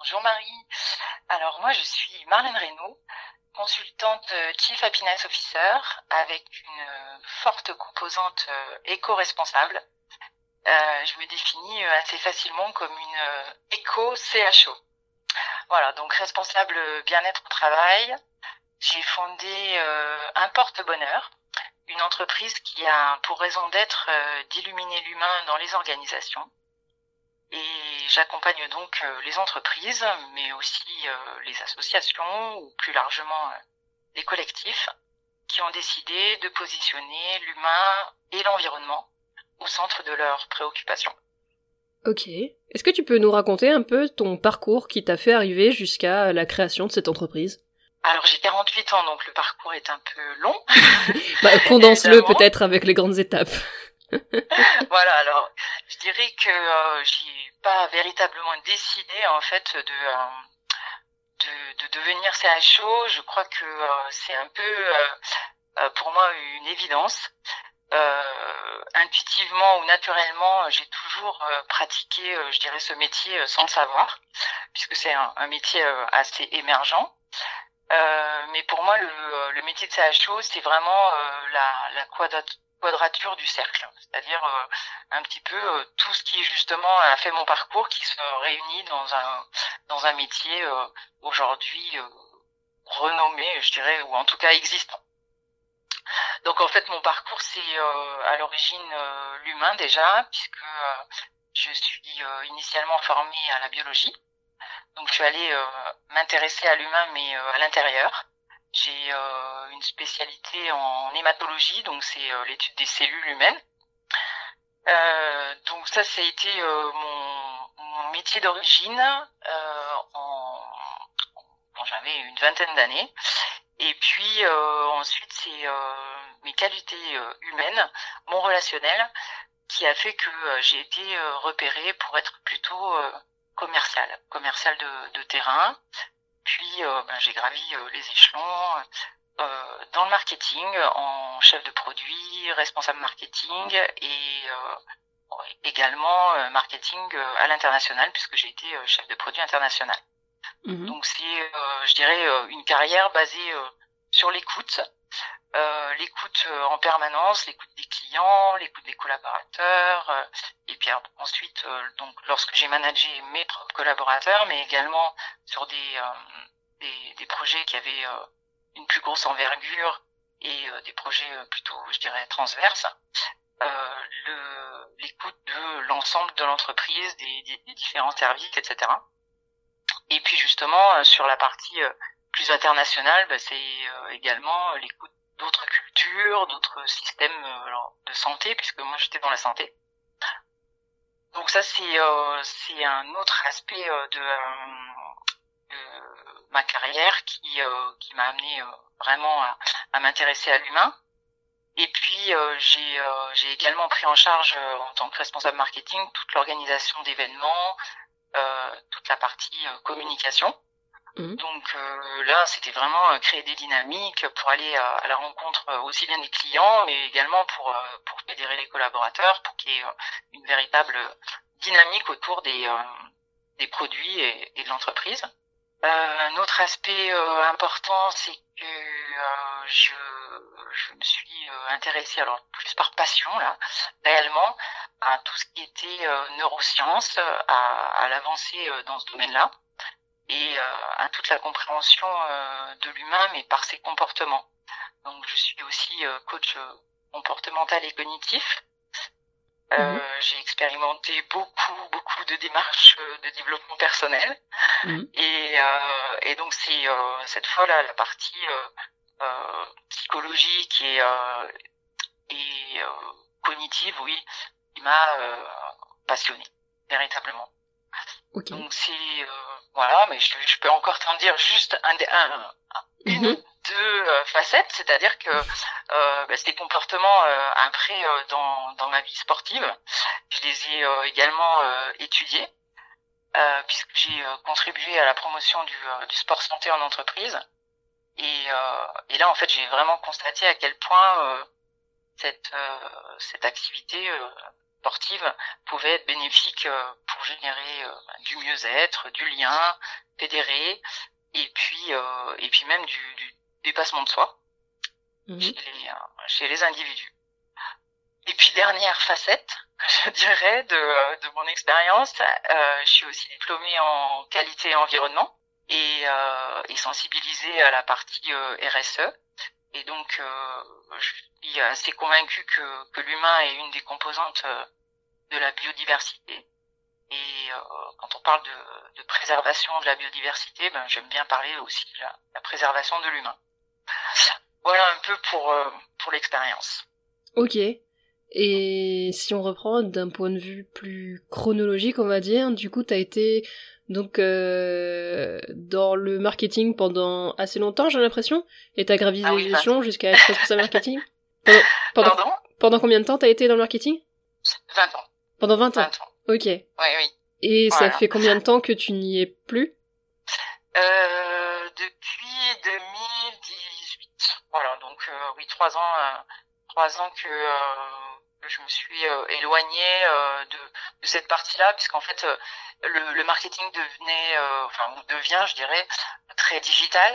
Bonjour Marie. Alors moi je suis Marlène Reynaud, consultante euh, Chief Happiness Officer avec une euh, forte composante euh, éco-responsable. je me définis assez facilement comme une éco-CHO. Voilà, donc responsable bien-être au travail. J'ai fondé un porte-bonheur, une entreprise qui a pour raison d'être d'illuminer l'humain dans les organisations et j'accompagne donc euh, les entreprises, mais aussi euh, les associations ou plus largement euh, les collectifs qui ont décidé de positionner l'humain et l'environnement au centre de leurs préoccupations. Ok. Est-ce que tu peux nous raconter un peu ton parcours qui t'a fait arriver jusqu'à la création de cette entreprise? Alors j'ai 48 ans, donc le parcours est un peu long. bah, condense-le peut-être avec les grandes étapes. voilà, alors je dirais que euh, j'ai pas véritablement décidé en fait de euh, de, de, devenir CHO. Je crois que euh, c'est un peu euh, pour moi une évidence. intuitivement ou naturellement, j'ai toujours pratiqué, je dirais, ce métier sans le savoir, puisque c'est un, métier assez émergent. mais pour moi, le, le métier de CHO, c'est vraiment la, la quadrature du cercle, c'est-à-dire euh, un petit peu euh, tout ce qui justement a fait mon parcours qui se réunit dans un métier euh, aujourd'hui renommé, je dirais, ou en tout cas existant. Donc en fait mon parcours c'est à l'origine l'humain déjà puisque je suis initialement formée à la biologie. Donc je suis allée m'intéresser à l'humain mais à l'intérieur j'ai euh, une spécialité en hématologie, donc c'est euh, l'étude des cellules humaines. Euh, donc ça, ça a été mon, mon, métier d'origine quand j'avais une vingtaine d'années. Et puis ensuite, c'est mes qualités humaines, mon relationnel, qui a fait que j'ai été repérée pour être plutôt commercial, commercial de, de terrain. Puis euh, ben, j'ai gravi euh, les échelons euh, dans le marketing en chef de produit, responsable marketing et également marketing à l'international puisque j'ai été chef de produit international. Mhm. Donc c'est, je dirais, une carrière basée sur l'écoute, euh, l'écoute en permanence, l'écoute des clients, l'écoute des collaborateurs, et puis ensuite, donc lorsque j'ai managé mes collaborateurs, mais également sur des des, des, projets qui avaient une plus grosse envergure et des projets plutôt, je dirais, transverses, l'écoute de l'ensemble de l'entreprise, des, des, différents services, etc. Et puis justement, sur la partie plus internationale, bah, c'est également l'écoute d'autres cultures, d'autres systèmes de santé, puisque moi j'étais dans la santé. Donc ça c'est euh, c'est un autre aspect de, ma carrière qui qui m'a amené vraiment à, à m'intéresser à l'humain. Et puis j'ai j'ai également pris en charge en tant que responsable marketing toute l'organisation d'événements, toute la partie communication. Mmh. Donc euh, là, c'était vraiment euh, créer des dynamiques pour aller à, la rencontre euh, aussi bien des clients, mais également pour pour fédérer les collaborateurs, pour qu'il y ait une véritable dynamique autour des des produits et, de l'entreprise. un autre aspect important, c'est que je je me suis intéressée alors plus par passion là, réellement à tout ce qui était neurosciences, à, à l'avancée dans ce domaine-là et euh, à toute la compréhension euh, de l'humain, mais par ses comportements. Donc je suis aussi euh, coach comportemental et cognitif. Mhm. J'ai expérimenté beaucoup, beaucoup de démarches de développement personnel. Mhm. Et, et donc c'est cette fois-là la partie psychologique et, et cognitive, oui, qui m'a passionné véritablement. Donc c'est voilà, mais je, je peux encore t'en dire juste un, un, une Mhm. deux euh, facettes, c'est-à-dire que euh, bah, ces comportements euh, après euh, dans, dans ma vie sportive, je les ai euh, également euh, étudiés euh, puisque j'ai contribué à la promotion du, du sport santé en entreprise et, euh, et là en fait j'ai vraiment constaté à quel point euh, cette euh, cette activité euh, sportive pouvait être bénéfique euh, pour générer euh, du mieux-être, du lien, fédérer et puis euh, et puis même du, du dépassement de soi Mhm. chez les, chez les individus. Et puis dernière facette, je dirais, de, de mon expérience, euh, je suis aussi diplômée en qualité et environnement et, euh, et sensibilisée à la partie euh, RSE. Et donc, euh, je suis assez convaincue que, l'humain est une des composantes euh, de la biodiversité. Et euh, quand on parle de, préservation de la biodiversité, ben, j'aime bien parler aussi de la, préservation de l'humain. Voilà un peu pour, euh, pour l'expérience. Ok. Et si on reprend d'un point de vue plus chronologique, on va dire, du coup, t'as été donc euh, dans le marketing pendant assez longtemps, j'ai l'impression, et t'as gravi Ah oui, bah. échelons jusqu'à être responsable marketing. Pendant, pendant, Pardon? pendant combien de temps t'as été dans le marketing? 20 ans. Pendant 20 ans. 20 ans. Ok. Oui, oui. Et ça fait combien de temps que tu n'y es plus? Euh, depuis 2018. Voilà, donc euh, oui, trois ans, euh, trois ans que, euh, que je me suis éloignée euh, de, de cette partie-là, puisqu'en fait euh, le, le marketing devenait, euh, enfin devient, je dirais, très digital,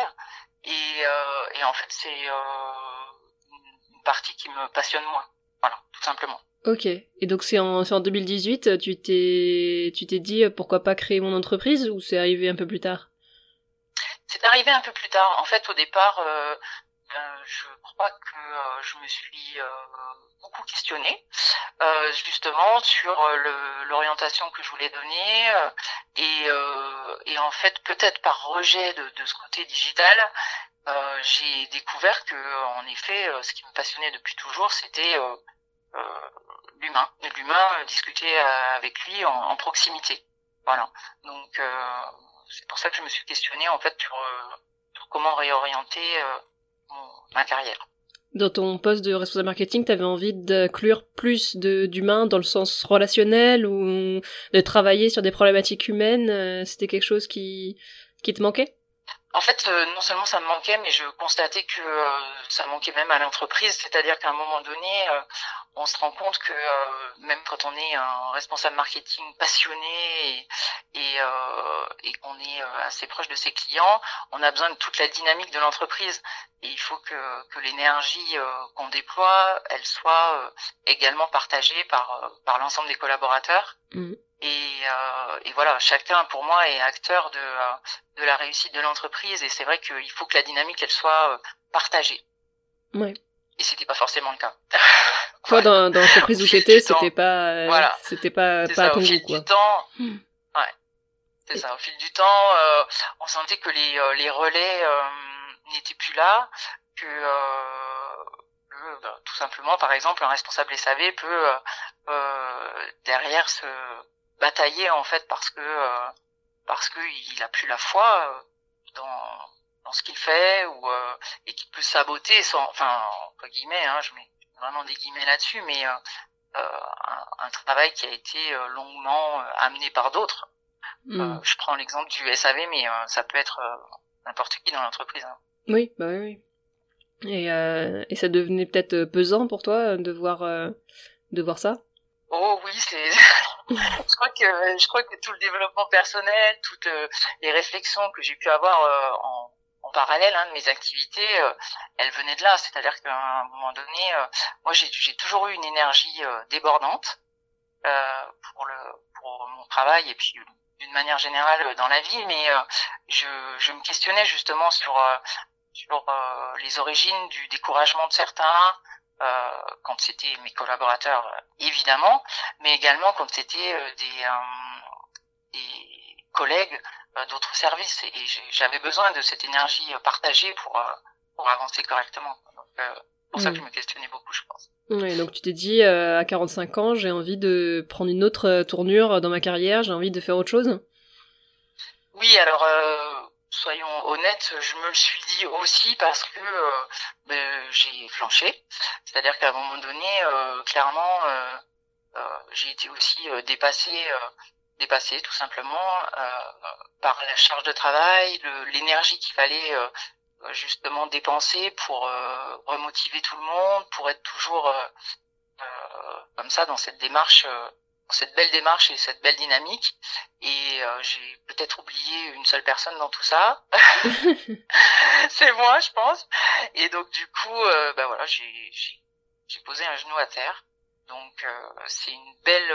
et, euh, et en fait c'est euh, une partie qui me passionne moins. Voilà, tout simplement. Ok. Et donc c'est en, en 2018, tu t'es, tu t'es dit euh, pourquoi pas créer mon entreprise ou c'est arrivé un peu plus tard? C'est arrivé un peu plus tard. En fait, au départ, euh, je crois que euh, je me suis euh, beaucoup questionnée, euh, justement sur euh, l'orientation que je voulais donner, euh, et, euh, et en fait, peut-être par rejet de, de ce côté digital, j'ai découvert que, en effet, ce qui me passionnait depuis toujours, c'était l'humain, l'humain, discuter avec lui en, en proximité. Voilà. Donc c'est pour ça que je me suis questionnée en fait sur, sur comment réorienter Dans ton poste de responsable marketing, t'avais envie d'inclure plus de d'humain dans le sens relationnel ou de travailler sur des problématiques humaines euh, C'était quelque chose qui qui te manquait? En fait, euh, non seulement ça me manquait, mais je constatais que euh, ça manquait même à l'entreprise. C'est-à-dire qu'à un moment donné, euh, on se rend compte que euh, même quand on est un responsable marketing passionné et, et, euh, et qu'on est euh, assez proche de ses clients, on a besoin de toute la dynamique de l'entreprise. Et il faut que, que l'énergie euh, qu'on déploie, elle soit euh, également partagée par, euh, par l'ensemble des collaborateurs. Mhm. Et, euh, et voilà, chacun pour moi est acteur de, de la réussite de l'entreprise et c'est vrai qu'il faut que la dynamique elle soit partagée. Ouais. Et c'était pas forcément le cas. Toi, dans, dans l'entreprise où Au fil t'étais, du temps. c'était pas, euh, Voilà. c'était pas, pas à ton au goût, fil quoi. du temps, Hmm. ouais, c'est ça. Au fil du temps, euh, on sentait que les, euh, les relais euh, n'étaient plus là, que, euh, que, bah, tout simplement, par exemple, un responsable SAV peut euh, euh, derrière se batailler en fait parce que euh, parce que il a plus la foi euh, dans dans ce qu'il fait ou euh, et qu'il peut saboter sans enfin entre guillemets hein, je mets vraiment des guillemets là-dessus mais euh, euh, un, un travail qui a été euh, longuement euh, amené par d'autres. Euh, je prends l'exemple du SAV mais euh, ça peut être euh, n'importe qui dans l'entreprise hein. Oui, bah oui, oui. Et, euh, et ça devenait peut-être pesant pour toi de voir, euh, de voir ça? Oh oui, c'est. je crois que je crois que tout le développement personnel, toutes euh, les réflexions que j'ai pu avoir euh, en parallèle hein, de mes activités, euh, elles venaient de là. C'est-à-dire qu'à un moment donné, euh, moi j'ai toujours eu une énergie euh, débordante euh, pour le pour mon travail et puis d'une manière générale dans la vie, mais je je me questionnais justement sur sur les origines du découragement de certains, euh, quand c'était mes collaborateurs évidemment, mais également quand c'était des, euh, des collègues d'autres services. Et, j'avais besoin de cette énergie euh, partagée pour, euh, pour avancer correctement. Donc, euh, c'est pour ça que Mm. je me questionnais beaucoup, je pense. Ouais, donc tu t'es dit, euh, à 45 ans, j'ai envie de prendre une autre euh, tournure dans ma carrière, j'ai envie de faire autre chose? Oui, alors soyons honnêtes, je me le suis dit aussi parce que ben, j'ai flanché. C'est-à-dire qu'à un moment donné, clairement, j'ai été aussi dépassée dépassé tout simplement euh, par la charge de travail, l'énergie qu'il fallait euh, justement dépenser pour euh, remotiver tout le monde, pour être toujours comme ça dans cette démarche, dans cette belle démarche et cette belle dynamique. Et j'ai peut-être oublié une seule personne dans tout ça. C'est moi, je pense. Et donc du coup, ben voilà, j'ai posé un genou à terre. Donc c'est une belle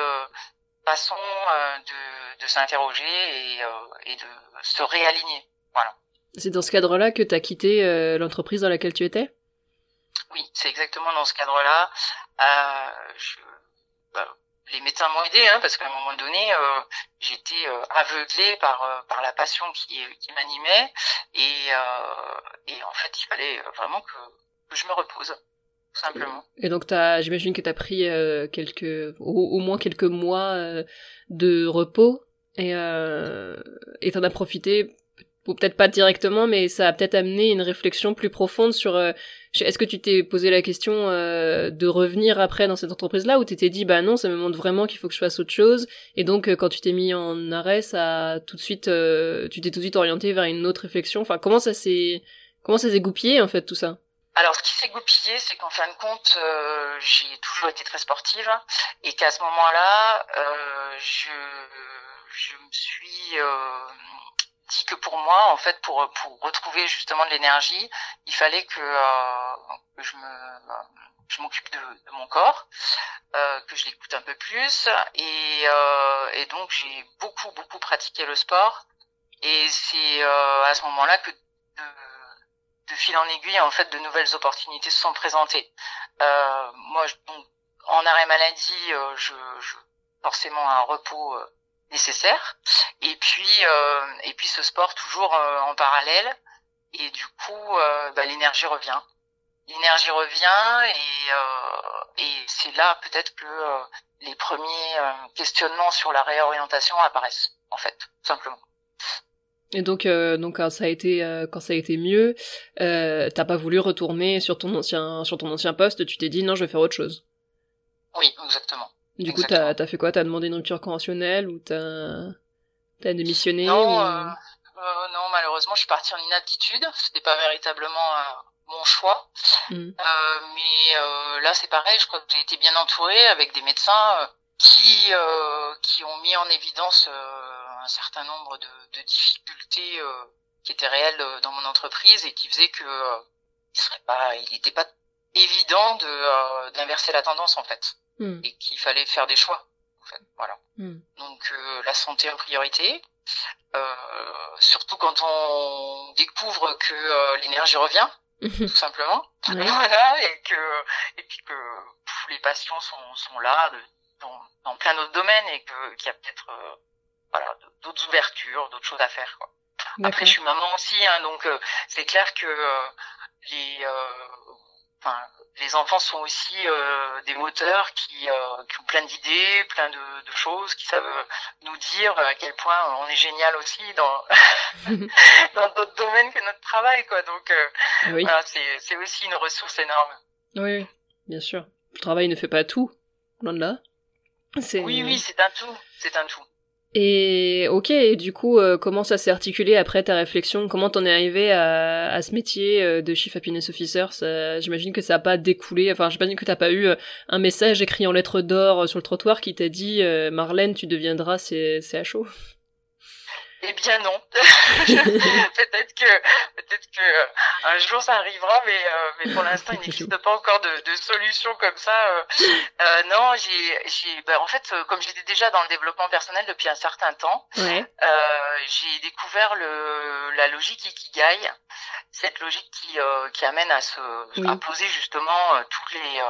façon euh, de, de s'interroger et, euh, et, de se réaligner. Voilà. C'est dans ce cadre-là que tu as quitté euh, l'entreprise dans laquelle tu étais? Oui, c'est exactement dans ce cadre-là. Bah, les médecins m'ont aidé hein, parce qu'à un moment donné, j'étais aveuglée par par la passion qui, qui m'animait et, et en fait, il fallait vraiment que, que je me repose simplement. Et donc, j'imagine que tu as pris euh, quelques, au, moins quelques mois euh, de repos et euh, et t'en as profité, peut-être pas directement, mais ça a peut-être amené une réflexion plus profonde sur. Euh, est-ce que tu t'es posé la question de revenir après dans cette entreprise-là ou t'étais dit bah non, ça me montre vraiment qu'il faut que je fasse autre chose et donc quand tu t'es mis en arrêt, ça tout de suite, tu t'es tout de suite orienté vers une autre réflexion. Enfin, comment ça s'est goupillé en fait tout ça? Alors, ce qui s'est goupillé, c'est qu'en fin de compte, euh, j'ai toujours été très sportive et qu'à ce moment-là, euh, je, je me suis euh, dit que pour moi, en fait, pour, pour retrouver justement de l'énergie, il fallait que, que je me je m'occupe de, de, mon corps, que je l'écoute un peu plus. Et, et donc j'ai beaucoup beaucoup pratiqué le sport. Et c'est à ce moment-là que fil en aiguille, en fait, de nouvelles opportunités se sont présentées. Euh, moi, en arrêt maladie, euh, je, je, forcément un repos euh, nécessaire. Et puis, et puis ce sport toujours en parallèle. Et du coup, bah, l'énergie revient. L'énergie revient et, et c'est là peut-être que les premiers questionnements sur la réorientation apparaissent, en fait, simplement. Et donc, euh, donc quand ça a été euh, quand ça a été mieux, euh, t'as pas voulu retourner sur ton ancien sur ton ancien poste. Tu t'es dit non, je vais faire autre chose. Oui, exactement. Du coup, t'as as fait quoi? T'as demandé une rupture conventionnelle ou t'as t'as démissionné Non, euh, non, malheureusement, je suis partie en inaptitude. C'était pas véritablement mon choix. Hmm. mais là, c'est pareil. Je crois que j'ai été bien entourée avec des médecins qui qui ont mis en évidence un certain nombre de, de difficultés euh, qui étaient réelles euh, dans mon entreprise et qui faisaient que euh, il serait pas, il n'était pas évident de d'inverser la tendance en fait hmm. et qu'il fallait faire des choix. En fait, voilà. Hmm. Donc la santé en priorité. surtout quand on découvre que l'énergie revient, tout simplement. Voilà, et que et puis que les patients sont, sont là dans, dans plein d'autres domaines et que qu'il y a peut-être voilà, d'autres ouvertures, d'autres choses à faire. Quoi. Après, je suis maman aussi, hein, donc euh, c'est clair que euh, les, euh, les enfants sont aussi des moteurs qui, qui ont plein d'idées, plein de, de, choses, qui savent nous dire à quel point on est génial aussi dans dans d'autres domaines que notre travail, quoi. Donc oui. voilà, c'est aussi une ressource énorme. Oui, bien sûr. Le travail ne fait pas tout, loin de là. Oui, oui, c'est un tout, c'est un tout. Et ok, et du coup, euh, comment ça s'est articulé après ta réflexion? Comment t'en es arrivé à, ce métier euh, de Chief Happiness Officer? J'imagine que ça a pas découlé, enfin j'imagine que t'as pas eu euh, un message écrit en lettres d'or sur le trottoir qui t'a dit Marlène, tu deviendras CHO eh bien non. peut-être que peut-être que euh, un jour ça arrivera, mais euh, mais pour l'instant il n'existe pas encore de, de solution comme ça. Euh, euh non, j'ai j'ai bah, en fait comme j'étais déjà dans le développement personnel depuis un certain temps, ouais. j'ai découvert le la logique ikigai, cette logique qui qui amène à se à poser justement tous les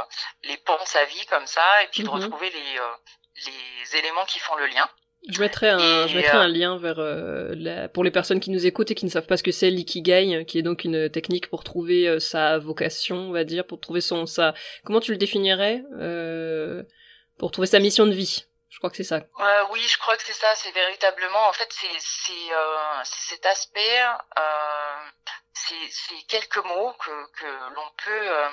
les pans de sa vie comme ça et puis de mm-hmm. retrouver les les éléments qui font le lien. Je mettrai un, je mettrai un lien vers euh, la, pour les personnes qui nous écoutent et qui ne savent pas ce que c'est l'ikigai, qui est donc une technique pour trouver euh, sa vocation, on va dire, pour trouver son sa. Comment tu le définirais euh, Pour trouver sa mission de vie. Je crois que c'est ça. Euh, oui, je crois que c'est ça. C'est véritablement, en fait, c'est c'est euh, cet aspect, euh, c'est quelques mots que que l'on peut euh,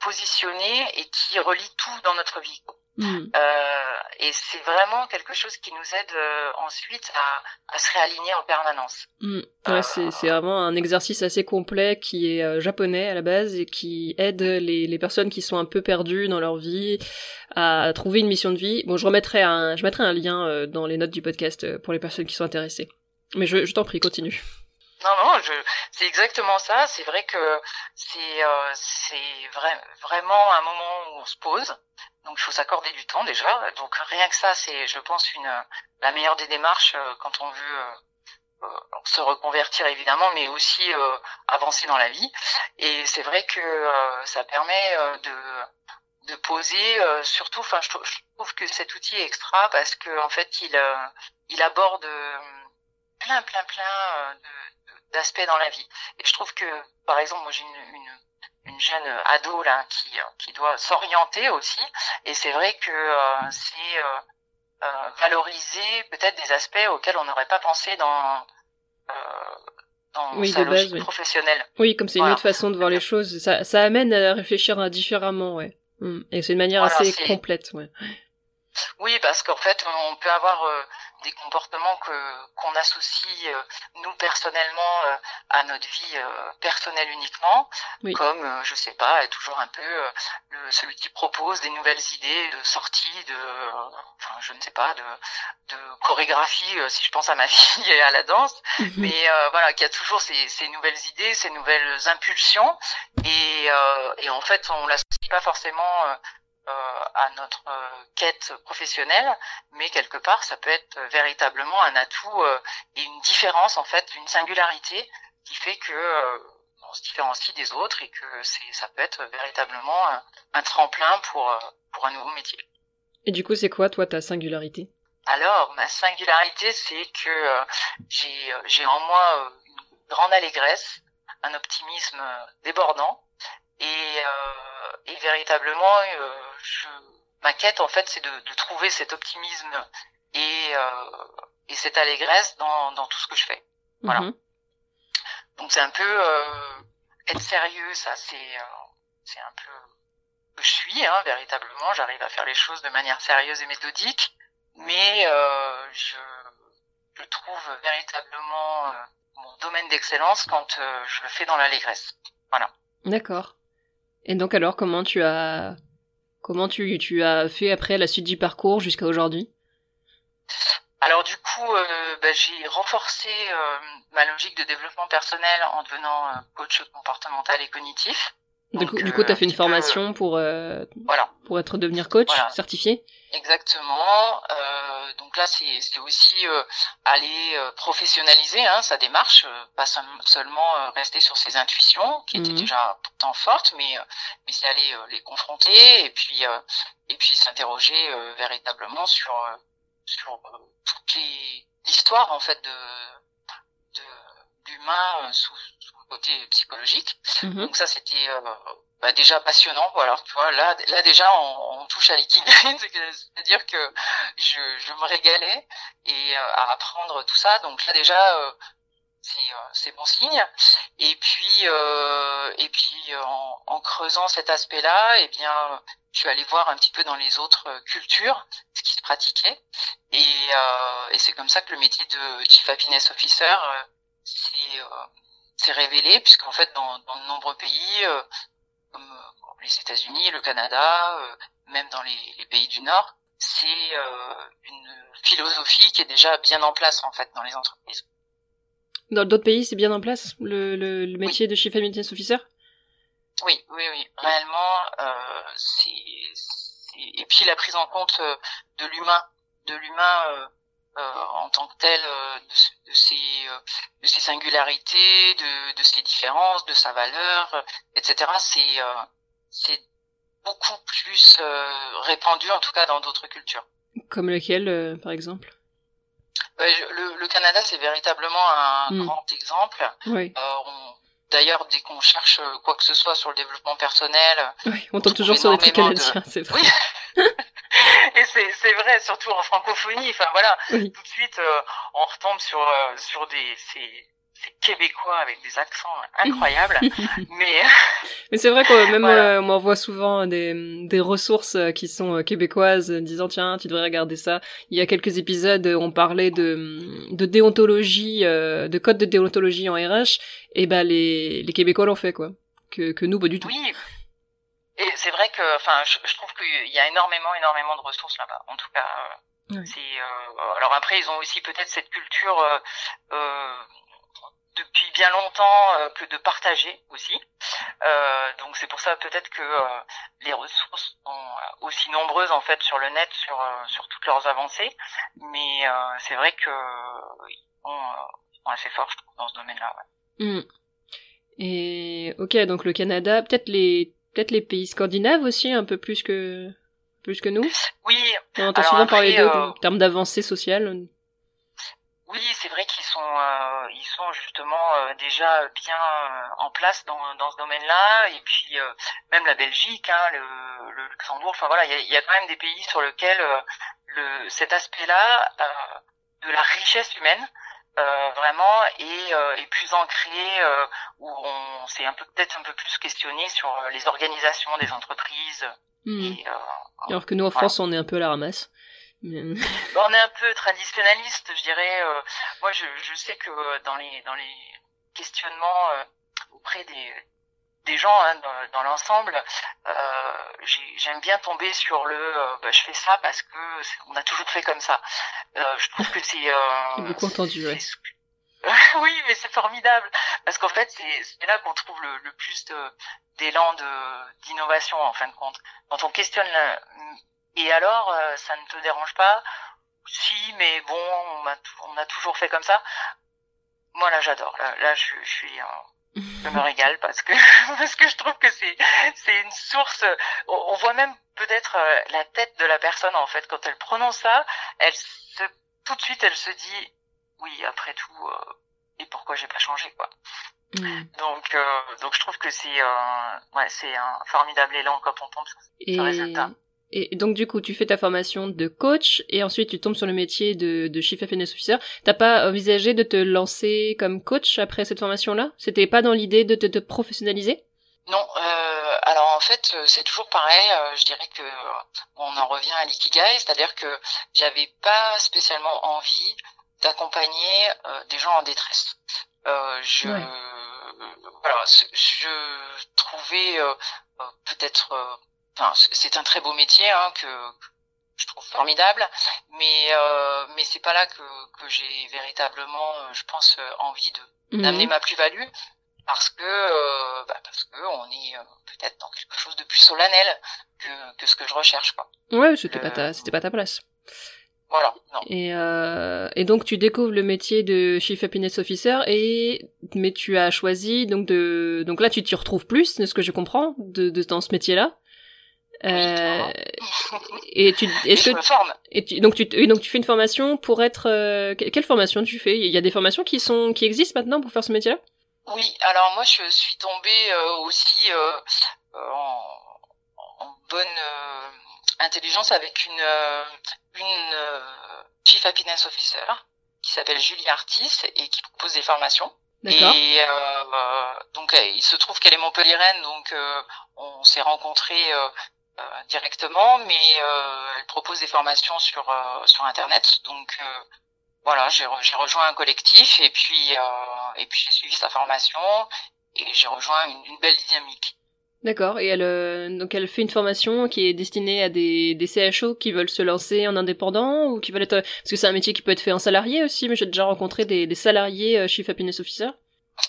positionner et qui relient tout dans notre vie. Mm. Euh, et c'est vraiment quelque chose qui nous aide euh, ensuite à, à, se réaligner en permanence. Mm. Ouais, euh, c'est vraiment un exercice assez complet qui est japonais à la base et qui aide les, les, personnes qui sont un peu perdues dans leur vie à trouver une mission de vie. Bon, je remettrai un, je mettrai un lien dans les notes du podcast pour les personnes qui sont intéressées. Mais je, je t'en prie, continue. Non, non, je, c'est exactement ça. C'est vrai que c'est, c'est vrai, vraiment un moment où on se pose. Donc il faut s'accorder du temps déjà. Donc rien que ça, c'est, je pense, une la meilleure des démarches euh, quand on veut euh, euh, se reconvertir évidemment, mais aussi avancer dans la vie. Et c'est vrai que ça permet de de poser surtout. Enfin, je, trouve que cet outil est extra parce que en fait, il il aborde plein, plein, plein d'aspects dans la vie. Et je trouve que, par exemple, moi j'ai une, une une jeune ado là qui qui doit s'orienter aussi et c'est vrai que euh, c'est euh, euh, valoriser peut-être des aspects auxquels on n'aurait pas pensé dans dans oui, sa base, oui. professionnelle. Oui, comme c'est une autre façon de voir les choses, ça ça amène à réfléchir différemment, ouais. Mm. Et c'est une manière assez complète, ouais. Oui, parce qu'en fait, on peut avoir euh, des comportements que qu'on associe euh, nous personnellement euh, à notre vie personnelle uniquement, comme je sais pas, toujours un peu le, celui qui propose des nouvelles idées de sortie, de, enfin, je ne sais pas, de, de chorégraphie, si je pense à ma fille et à la danse, mhm. mais voilà, qui a toujours ces, ces nouvelles idées, ces nouvelles impulsions, et, et en fait, on l'associe pas forcément euh, à notre euh, quête professionnelle, mais quelque part ça peut être véritablement un atout euh, et une différence en fait, une singularité qui fait que on se différencie des autres et que c'est ça peut être véritablement un, tremplin pour pour un nouveau métier. Et du coup, c'est quoi toi ta singularité? Alors, ma singularité, c'est que j'ai j'ai en moi une grande allégresse, un optimisme débordant et, euh, et véritablement, euh, je, ma quête en fait, c'est de, de, trouver cet optimisme et, euh, et cette allégresse dans, dans tout ce que je fais. Voilà. Mhm. Donc c'est un peu euh, être sérieux, ça c'est euh, c'est un peu que je suis hein, véritablement. J'arrive à faire les choses de manière sérieuse et méthodique, mais euh, je, je trouve véritablement mon domaine d'excellence quand je le fais dans l'allégresse. Voilà. D'accord. Et donc alors, comment tu as comment tu, tu as fait après la suite du parcours jusqu'à aujourd'hui? Alors du coup, euh, bah, j'ai renforcé euh, ma logique de développement personnel en devenant euh, coach comportemental et cognitif. du coup, du coup, tu as fait une formation pour voilà. pour être devenir coach certifié? Exactement. Euh, donc là, c'est aussi euh, aller euh, professionnaliser hein, sa démarche, pas seulement rester sur ses intuitions qui étaient mhm. déjà pourtant fortes, mais mais c'est aller les confronter et puis et puis s'interroger véritablement sur sur toute l'histoire en fait de de l'humain sous, sous, le côté psychologique. Mhm. Donc ça, c'était bah déjà passionnant voilà tu vois là là déjà on, on touche à l'équilibre c'est-à-dire que je, je me régalais et euh, à apprendre tout ça donc là déjà euh, c'est euh, bon signe. Et puis et puis en, en, creusant cet aspect là et eh bien je suis allé voir un petit peu dans les autres cultures ce qui se pratiquait. Et, et c'est comme ça que le métier de chief happiness officer s'est révélé puisqu'en fait dans, dans de nombreux pays euh, les États-Unis, le Canada, euh, même dans les, pays du Nord, c'est euh, une philosophie qui est déjà bien en place en fait dans les entreprises. Dans d'autres pays, c'est bien en place le, le, le métier de chief maintenance officer? Oui, oui, oui, réellement, euh, c'est et puis la prise en compte de l'humain, de l'humain euh, en tant que tel euh, de, de, ses, euh, de ses singularités, de, de ses différences, de sa valeur, etc. C'est c'est beaucoup plus répandu en tout cas dans d'autres cultures. Comme lequel, par exemple? Le, le, Canada, c'est véritablement un hmm. grand exemple. Oui. D'ailleurs, dès qu'on cherche quoi que ce soit sur le développement personnel, oui, on tombe toujours sur les trucs canadiens, c'est vrai. Oui. et c'est vrai, surtout en francophonie. Enfin voilà, tout de suite, on retombe sur sur des ces, québécois avec des accents incroyables. mais mais c'est vrai que même voilà. on m'envoie souvent des, des ressources qui sont québécoises disant tiens tu devrais regarder ça. Il y a quelques épisodes on parlait de de déontologie, de code de déontologie en RH et ben les les Québécois l'ont fait quoi. Que que nous pas du tout. Oui. Et c'est vrai que, enfin, je, je trouve qu'il y a énormément, énormément de ressources là-bas. En tout cas, c'est. Euh, alors après, ils ont aussi peut-être cette culture euh, euh, depuis bien longtemps euh, que de partager aussi. Euh, donc c'est pour ça peut-être que euh, les ressources sont aussi nombreuses en fait sur le net, sur sur toutes leurs avancées. Mais c'est vrai que ils sont, assez forts, je trouve, dans ce domaine-là. Ouais. Mmh. Et ok, donc le Canada, peut-être les peut-être les pays scandinaves aussi un peu plus que plus que nous. Oui. On entend souvent parler d'eux en termes d'avancée sociale. Oui, c'est vrai qu'ils sont euh, ils sont justement euh, déjà bien euh, en place dans, dans ce domaine-là et puis même la Belgique, hein, le, le Luxembourg, enfin voilà, il y a, y a, quand même des pays sur lesquels le cet aspect-là de la richesse humaine euh, vraiment est, euh, est, plus ancré euh, où on s'est un peu peut-être un peu plus questionné sur les organisations des entreprises. Mmh. Et, Alors que nous en France on est un peu à la ramasse. Mais... on est un peu traditionnaliste, je dirais. moi, je, je, sais que dans les dans les questionnements auprès des des gens hein, dans, dans l'ensemble, euh, j'aime bien tomber sur le euh, bah, je fais ça parce que on a toujours fait comme ça. Euh, je trouve que c'est euh, beaucoup entendu. Ouais. oui, mais c'est formidable parce qu'en fait c'est là qu'on trouve le, le plus d'élan de d'innovation en fin de compte. Quand on questionne et alors euh, ça ne te dérange pas? Si, mais bon, on a, on a toujours fait comme ça. Moi là j'adore. Là, là je, je suis je me régale parce que parce que je trouve que c'est c'est une source on, voit même peut-être euh, la tête de la personne en fait. Quand elle prononce ça elle se tout de suite elle se dit oui après tout euh, et pourquoi j'ai pas changé quoi. Mm. donc euh, donc je trouve que c'est ouais c'est un formidable élan quand on tombe sur ce résultat et donc du coup, tu fais ta formation de coach et ensuite tu tombes sur le métier de, de Chief Happiness Officer. T'as pas envisagé de te lancer comme coach après cette formation-là? C'était pas dans l'idée de te, professionnaliser? Non. Euh, alors en fait, euh, c'est toujours pareil. Euh, je dirais que on en revient à l'ikigai, c'est-à-dire que j'avais pas spécialement envie d'accompagner euh, des gens en détresse. Euh, je voilà, je trouvais peut-être enfin, c'est un très beau métier hein, que je trouve formidable, mais euh, mais c'est pas là que, que j'ai véritablement, euh, je pense, euh, envie de mhm. d'amener ma plus-value parce que euh, bah parce que on est euh, peut-être dans quelque chose de plus solennel que, que ce que je recherche quoi. Ouais, c'était pas ta c'était pas ta place. Voilà. Non. Et, euh, et donc tu découvres le métier de Chief Happiness Officer et mais tu as choisi donc de donc là tu t'y retrouves plus, de ce que je comprends, de, de dans ce métier-là? Euh, et tu, est-ce que, et tu, donc tu, donc tu fais une formation pour être, euh, quelle formation tu fais? Il y a des formations qui sont, qui existent maintenant pour faire ce métier-là? Oui, alors moi je suis tombée euh, aussi euh, en, en, bonne intelligence avec une, une Chief Happiness Officer qui s'appelle Julie Artis et qui propose des formations. Et euh, donc il se trouve qu'elle est montpelliéraine, donc euh, on s'est rencontrés euh, euh, directement, mais euh, elle propose des formations sur euh, sur internet. Donc voilà, j'ai j'ai rejoint un collectif et puis et puis j'ai suivi sa formation et j'ai rejoint une, belle dynamique. D'accord. Et elle donc elle fait une formation qui est destinée à des des CHO qui veulent se lancer en indépendant ou qui veulent être parce que c'est un métier qui peut être fait en salarié aussi. Mais j'ai déjà rencontré des des salariés Chief Happiness Officer.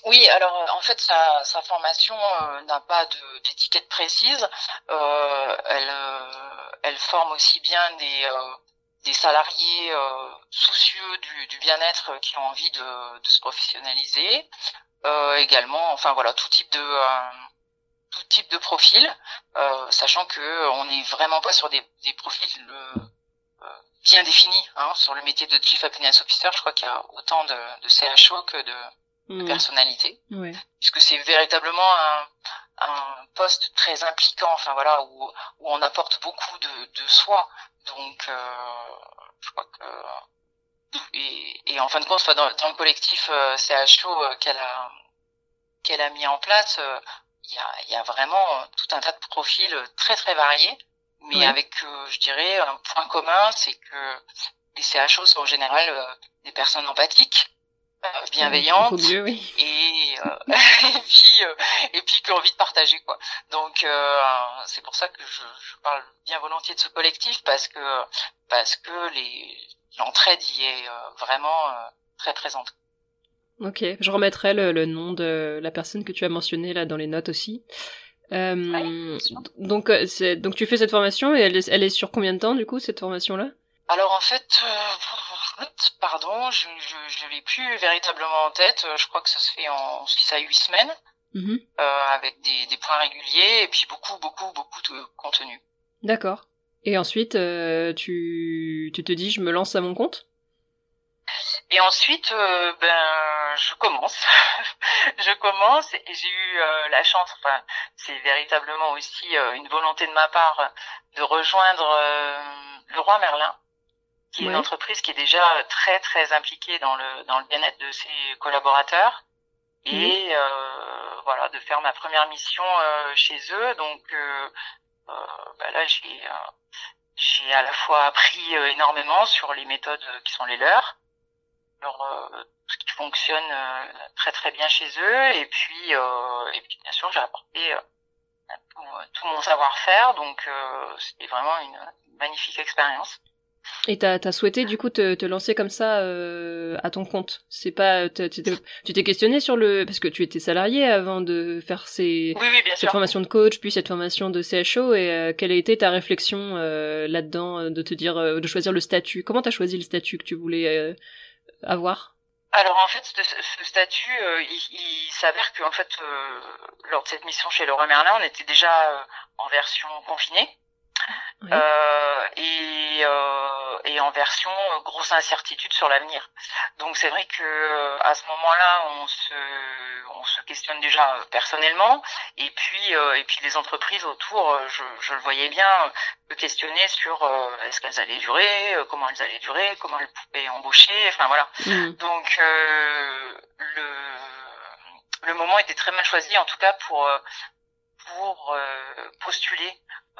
Oui, alors euh, en fait sa, sa formation euh, n'a pas d'étiquette précise. Euh, elle, euh, elle forme aussi bien des, des salariés soucieux du, du bien-être qui ont envie de, de se professionnaliser. également, enfin voilà, tout type de tout type de profil, sachant que on n'est vraiment pas sur des, des profils bien définis hein, sur le métier de Chief Happiness Officer. Je crois qu'il y a autant de, de CHO que de de mmh. personnalité, puisque c'est véritablement un, un poste très impliquant, enfin voilà, où, où on apporte beaucoup de, de soi, Donc, je crois que et, et, en fin de compte, dans, dans le collectif CHO qu'elle a qu'elle a mis en place, il y a, y a vraiment tout un tas de profils très très variés, mais avec, je dirais, un point commun, c'est que les CHO sont en général des personnes empathiques, bienveillantes oui. et, euh, et puis euh, et puis qui envie de partager quoi. Donc euh, c'est pour ça que je, je, parle bien volontiers de ce collectif parce que parce que les l'entraide y est vraiment très présente. Ok, je remettrai le, le, nom de la personne que tu as mentionné là dans les notes aussi. Euh, donc, donc tu fais cette formation et elle est, elle est sur combien de temps du coup cette formation là Alors en fait, pardon, je je, l'ai plus véritablement en tête. Je crois que ça se fait en 6 à 8 semaines, mhm. euh, avec des, des points réguliers et puis beaucoup, beaucoup, beaucoup de contenu. D'accord. Et ensuite, euh, tu, tu te dis, je me lance à mon compte? Et ensuite, euh, ben, je commence. je commence et j'ai eu euh, la chance, enfin, c'est véritablement aussi euh, une volonté de ma part de rejoindre le roi Merlin qui est une entreprise qui est déjà très très impliquée dans le dans le bien-être de ses collaborateurs. Et mhm. euh, voilà de faire ma première mission euh, chez eux. Donc euh, euh bah là j'ai j'ai à la fois appris énormément sur les méthodes qui sont les leurs sur ce qui fonctionne très très bien chez eux. Et puis et puis bien sûr j'ai apporté tout, tout, mon savoir-faire. Donc c'était vraiment une magnifique expérience et t'as as souhaité du coup te, te lancer comme ça euh, à ton compte. C'est pas tu t'es questionné sur le parce que tu étais salarié avant de faire ces oui, oui, bien cette formation de coach puis cette formation de CHO et euh, quelle a été ta réflexion euh, là-dedans euh, de te dire euh, de choisir le statut? Comment t'as choisi le statut que tu voulais avoir? Alors en fait ce, ce statut il, il s'avère que en fait lors de cette mission chez Laurent Merlin on était déjà en version confinée. Euh, et, euh, et en version euh, grosse incertitude sur l'avenir. Donc c'est vrai que à ce moment-là, on se on se questionne déjà personnellement et puis et puis les entreprises autour, je, je le voyais bien, me questionner sur est-ce qu'elles allaient durer, comment elles allaient durer, comment elles pouvaient embaucher, enfin voilà. Mmh. Donc le le moment était très mal choisi en tout cas pour pour postuler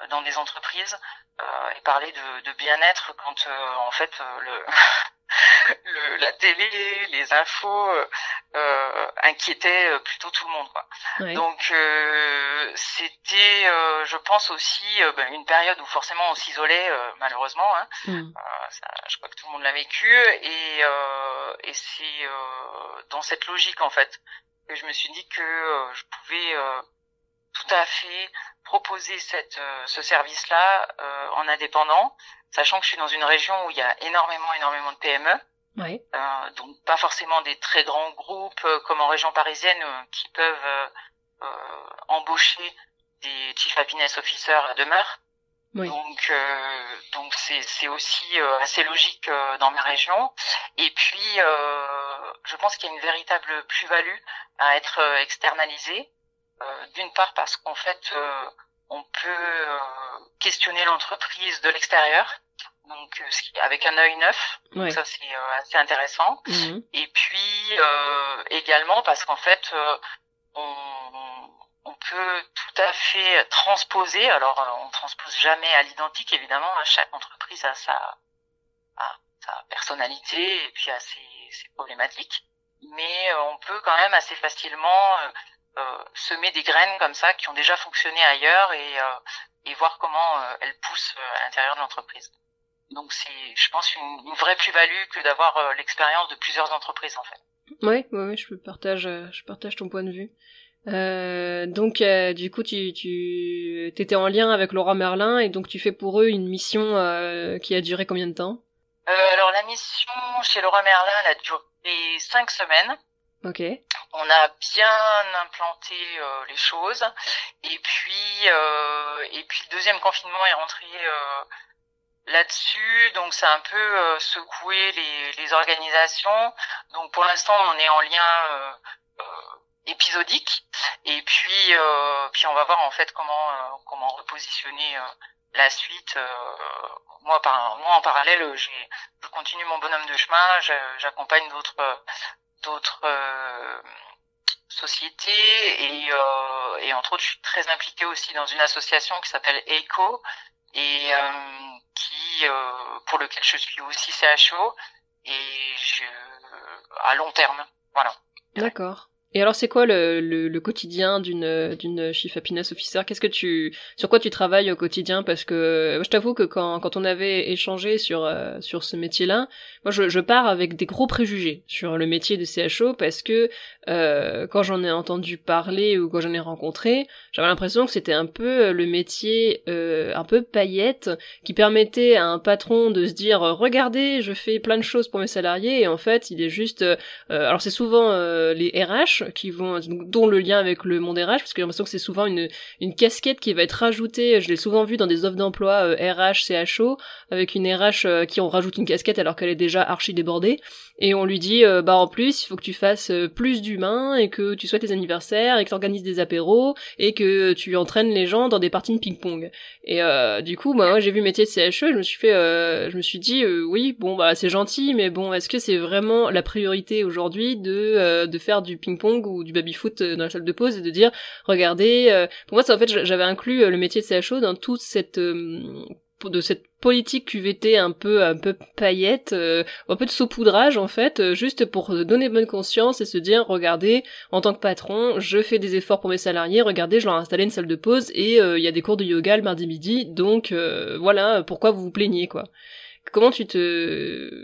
dans des entreprises euh, et parler de, de bien-être quand euh, en fait euh, le, le, la télé, les infos euh, inquiétaient plutôt tout le monde. Quoi. Donc euh, c'était, euh, je pense aussi, ben, une période où forcément on s'isolait malheureusement. Hein. Mm. Ça, je crois que tout le monde l'a vécu et, et c'est dans cette logique en fait que je me suis dit que je pouvais tout à fait proposer cette, euh, ce service-là euh, en indépendant, sachant que je suis dans une région où il y a énormément, énormément de PME. Oui. Euh, donc pas forcément des très grands groupes comme en région parisienne qui peuvent embaucher des chief happiness officers à demeure. Oui. Donc donc c'est c'est aussi assez logique dans ma région. Et puis je pense qu'il y a une véritable plus-value à être externalisé euh, d'une part parce qu'en fait, euh, on peut euh, questionner l'entreprise de l'extérieur, donc avec un œil neuf. Donc ça c'est assez intéressant. Mhm. Et puis également parce qu'en fait, on, on peut tout à fait transposer. Alors on transpose jamais à l'identique évidemment. Hein, chaque entreprise a sa, a sa personnalité et puis a ses, ses problématiques. Mais on peut quand même assez facilement euh, semer des graines comme ça qui ont déjà fonctionné ailleurs et, euh, et voir comment euh, elles poussent à l'intérieur de l'entreprise. Donc c'est, je pense, une, une vraie plus-value que d'avoir l'expérience de plusieurs entreprises en fait. Oui, oui, oui, je partage, je partage ton point de vue. Euh, donc, euh, du coup, tu, tu étais en lien avec Laura Merlin et donc tu fais pour eux une mission euh, qui a duré combien de temps? Alors, la mission chez Laura Merlin, elle a duré cinq semaines. Ok. On a bien implanté euh, les choses et puis euh, et puis le deuxième confinement est rentré euh, là-dessus, donc ça a un peu secoué les, les organisations. Donc pour l'instant on est en lien épisodique et puis puis on va voir en fait comment comment repositionner la suite, moi, par, moi en parallèle, je continue mon bonhomme de chemin, j'accompagne d'autres d'autres sociétés et, et entre autres, je suis très impliquée aussi dans une association qui s'appelle ECO et qui pour lequel je suis aussi CHO et je, à long terme, voilà. D'accord. Et alors, c'est quoi le, le, quotidien d'une d'une chief happiness officer? Qu'est-ce que tu sur quoi tu travailles au quotidien? Parce que je t'avoue que quand quand on avait échangé sur euh, sur ce métier-là, moi je, je pars avec des gros préjugés sur le métier de CHO parce que euh, quand j'en ai entendu parler ou quand j'en ai rencontré, j'avais l'impression que c'était un peu le métier euh, un peu paillette qui permettait à un patron de se dire regardez, je fais plein de choses pour mes salariés et en fait il est juste alors c'est souvent les RH qui vont dont le lien avec le monde RH parce que j'ai l'impression que c'est souvent une une casquette qui va être rajoutée. Je l'ai souvent vu dans des offres d'emploi RH euh, CHO avec une RH euh, qui en rajoute une casquette alors qu'elle est déjà archi débordée. Et on lui dit euh, bah en plus il faut que tu fasses plus d'humains et que tu souhaites des anniversaires et que tu organises des apéros et que tu entraînes les gens dans des parties de ping-pong. Et du coup bah, moi j'ai vu métier de CHE je me suis fait je me suis dit oui bon bah c'est gentil mais bon est-ce que c'est vraiment la priorité aujourd'hui de de faire du ping-pong ou du baby-foot euh, dans la salle de pause et de dire regardez euh, pour moi ça en fait j'avais inclus euh, le métier de CHO dans toute cette de cette politique QVT un peu un peu paillette, un peu de saupoudrage en fait, juste pour donner bonne conscience et se dire regardez, en tant que patron, je fais des efforts pour mes salariés, regardez, je leur ai installé une salle de pause et il y a des cours de yoga le mardi midi, donc voilà, pourquoi vous vous plaignez quoi. Comment tu te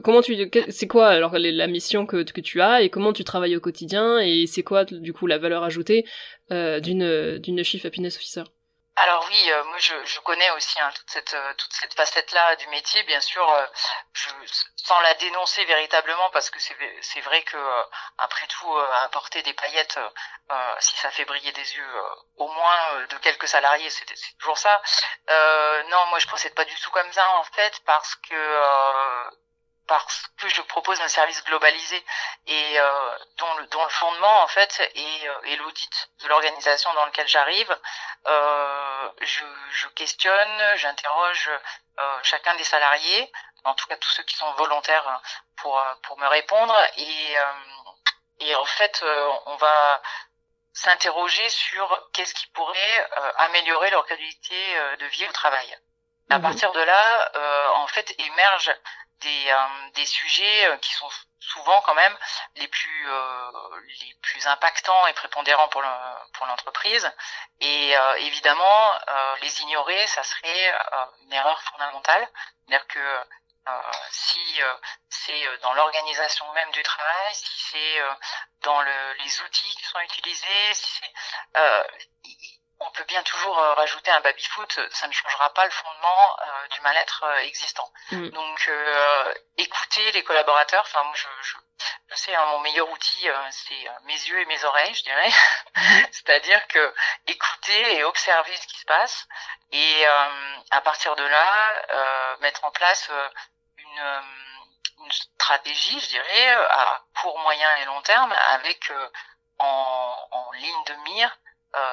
comment tu c'est quoi alors la mission que, tu as et comment tu travailles au quotidien et c'est quoi du coup la valeur ajoutée euh, d'une d'une chief happiness officer? Alors oui, euh, moi je, connais aussi hein, toute cette euh, toute cette facette là du métier. Bien sûr, euh, je, sans la dénoncer véritablement parce que c'est c'est vrai que après tout apporter des paillettes, si ça fait briller des yeux au moins de quelques salariés, c'est toujours ça. non, moi je procède pas du tout comme ça en fait parce que parce que je propose un service globalisé et euh, dont, le, dont le fondement en fait est, euh, est l'audit de l'organisation dans lequel j'arrive. Euh, je, je, questionne, j'interroge euh, chacun des salariés, en tout cas tous ceux qui sont volontaires pour pour me répondre et euh, et en fait on va s'interroger sur qu'est-ce qui pourrait améliorer leur qualité de vie au travail. À mmh partir de là, en fait, émerge des, euh, des sujets euh, qui sont souvent quand même les plus euh, les plus impactants et prépondérants pour pour l'entreprise. Et évidemment les ignorer ça serait une erreur fondamentale. C'est-à-dire que si c'est dans l'organisation même du travail, si c'est dans le, les outils qui sont utilisés, si c'est, on peut bien toujours euh, rajouter un baby-foot, ça ne changera pas le fondement euh, du mal-être euh, existant. Mm. Donc, écouter les collaborateurs, enfin, moi, je, je, je sais, hein, mon meilleur outil, c'est mes yeux et mes oreilles, je dirais. Mm. C'est-à-dire que écouter et observer ce qui se passe, et à partir de là, mettre en place une, une, stratégie, je dirais, à court, moyen et long terme, avec en, en ligne de mire euh,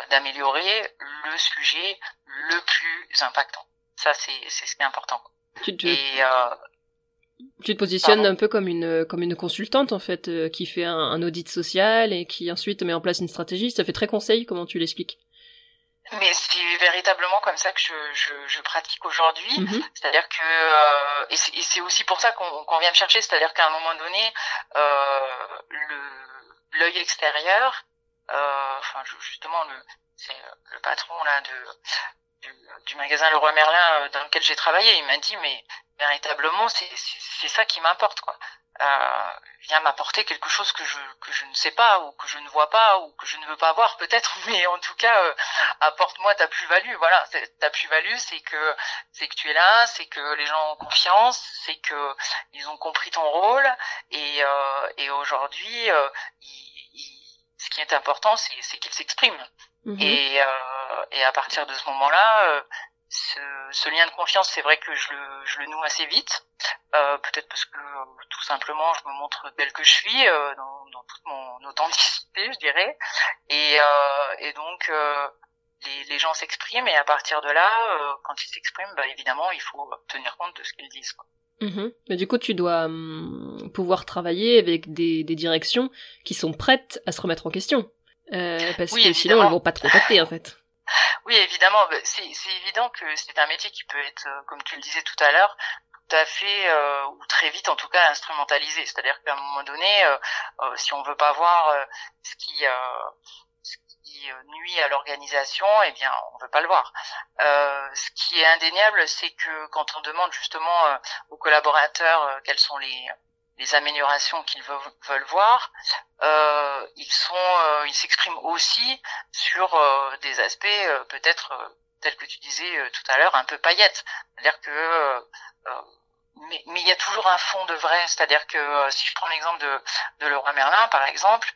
d'améliorer le sujet le plus impactant. Ça, c'est c'est ce qui est important. Tu te, Et, euh, tu te positionnes un peu comme une comme une consultante en fait euh, qui fait un, audit social et qui ensuite met en place une stratégie. Ça fait très conseil. Comment tu l'expliques? Mais c'est véritablement comme ça que je, je, je pratique aujourd'hui. Mm-hmm. C'est-à-dire que euh, et c'est aussi pour ça qu'on vient me chercher. C'est-à-dire qu'à un moment donné, euh, l'œil extérieur euh, enfin justement le c'est le patron là de du, magasin Leroy Merlin euh, dans lequel j'ai travaillé, il m'a dit mais véritablement c'est c'est ça qui m'importe quoi. Euh, vient m'apporter quelque chose que je que je ne sais pas ou que je ne vois pas ou que je ne veux pas voir peut-être mais en tout cas euh, apporte-moi ta plus-value voilà ta plus-value c'est que c'est que tu es là c'est que les gens ont confiance c'est que ils ont compris ton rôle et euh, et aujourd'hui ils ce qui est important, c'est qu'il s'exprime. Mhm. Et, euh, et à partir de ce moment-là, euh, ce, ce, lien de confiance, c'est vrai que je le, je le noue assez vite. Euh, Peut-être parce que tout simplement, je me montre tel que je suis euh, dans, dans, toute mon authenticité, je dirais. Et, euh, et donc, euh, les, les gens s'expriment et à partir de là, quand ils s'expriment, bah, évidemment, il faut tenir compte de ce qu'ils disent. Quoi. Mhm. Mais du coup, tu dois hum, pouvoir travailler avec des, des, directions qui sont prêtes à se remettre en question. Euh, parce que sinon, elles vont pas te contacter, en fait. Oui, évidemment. C'est évident que c'est un métier qui peut être, euh, comme tu le disais tout à l'heure, tout à fait euh, ou très vite en tout cas instrumentalisé. C'est-à-dire qu'à un moment donné, euh, euh si on veut pas voir ce qui qui nuit à l'organisation, eh bien on veut pas le voir. ce qui est indéniable, c'est que quand on demande justement aux collaborateurs quelles sont les les améliorations qu'ils veulent, voir, euh, ils sont, euh, ils s'expriment aussi sur euh, des aspects peut-être tels que tu disais tout à l'heure un peu paillettes, c'est-à-dire que mais, mais il y a toujours un fond de vrai, c'est-à-dire que si je prends l'exemple de, de Leroy Merlin par exemple,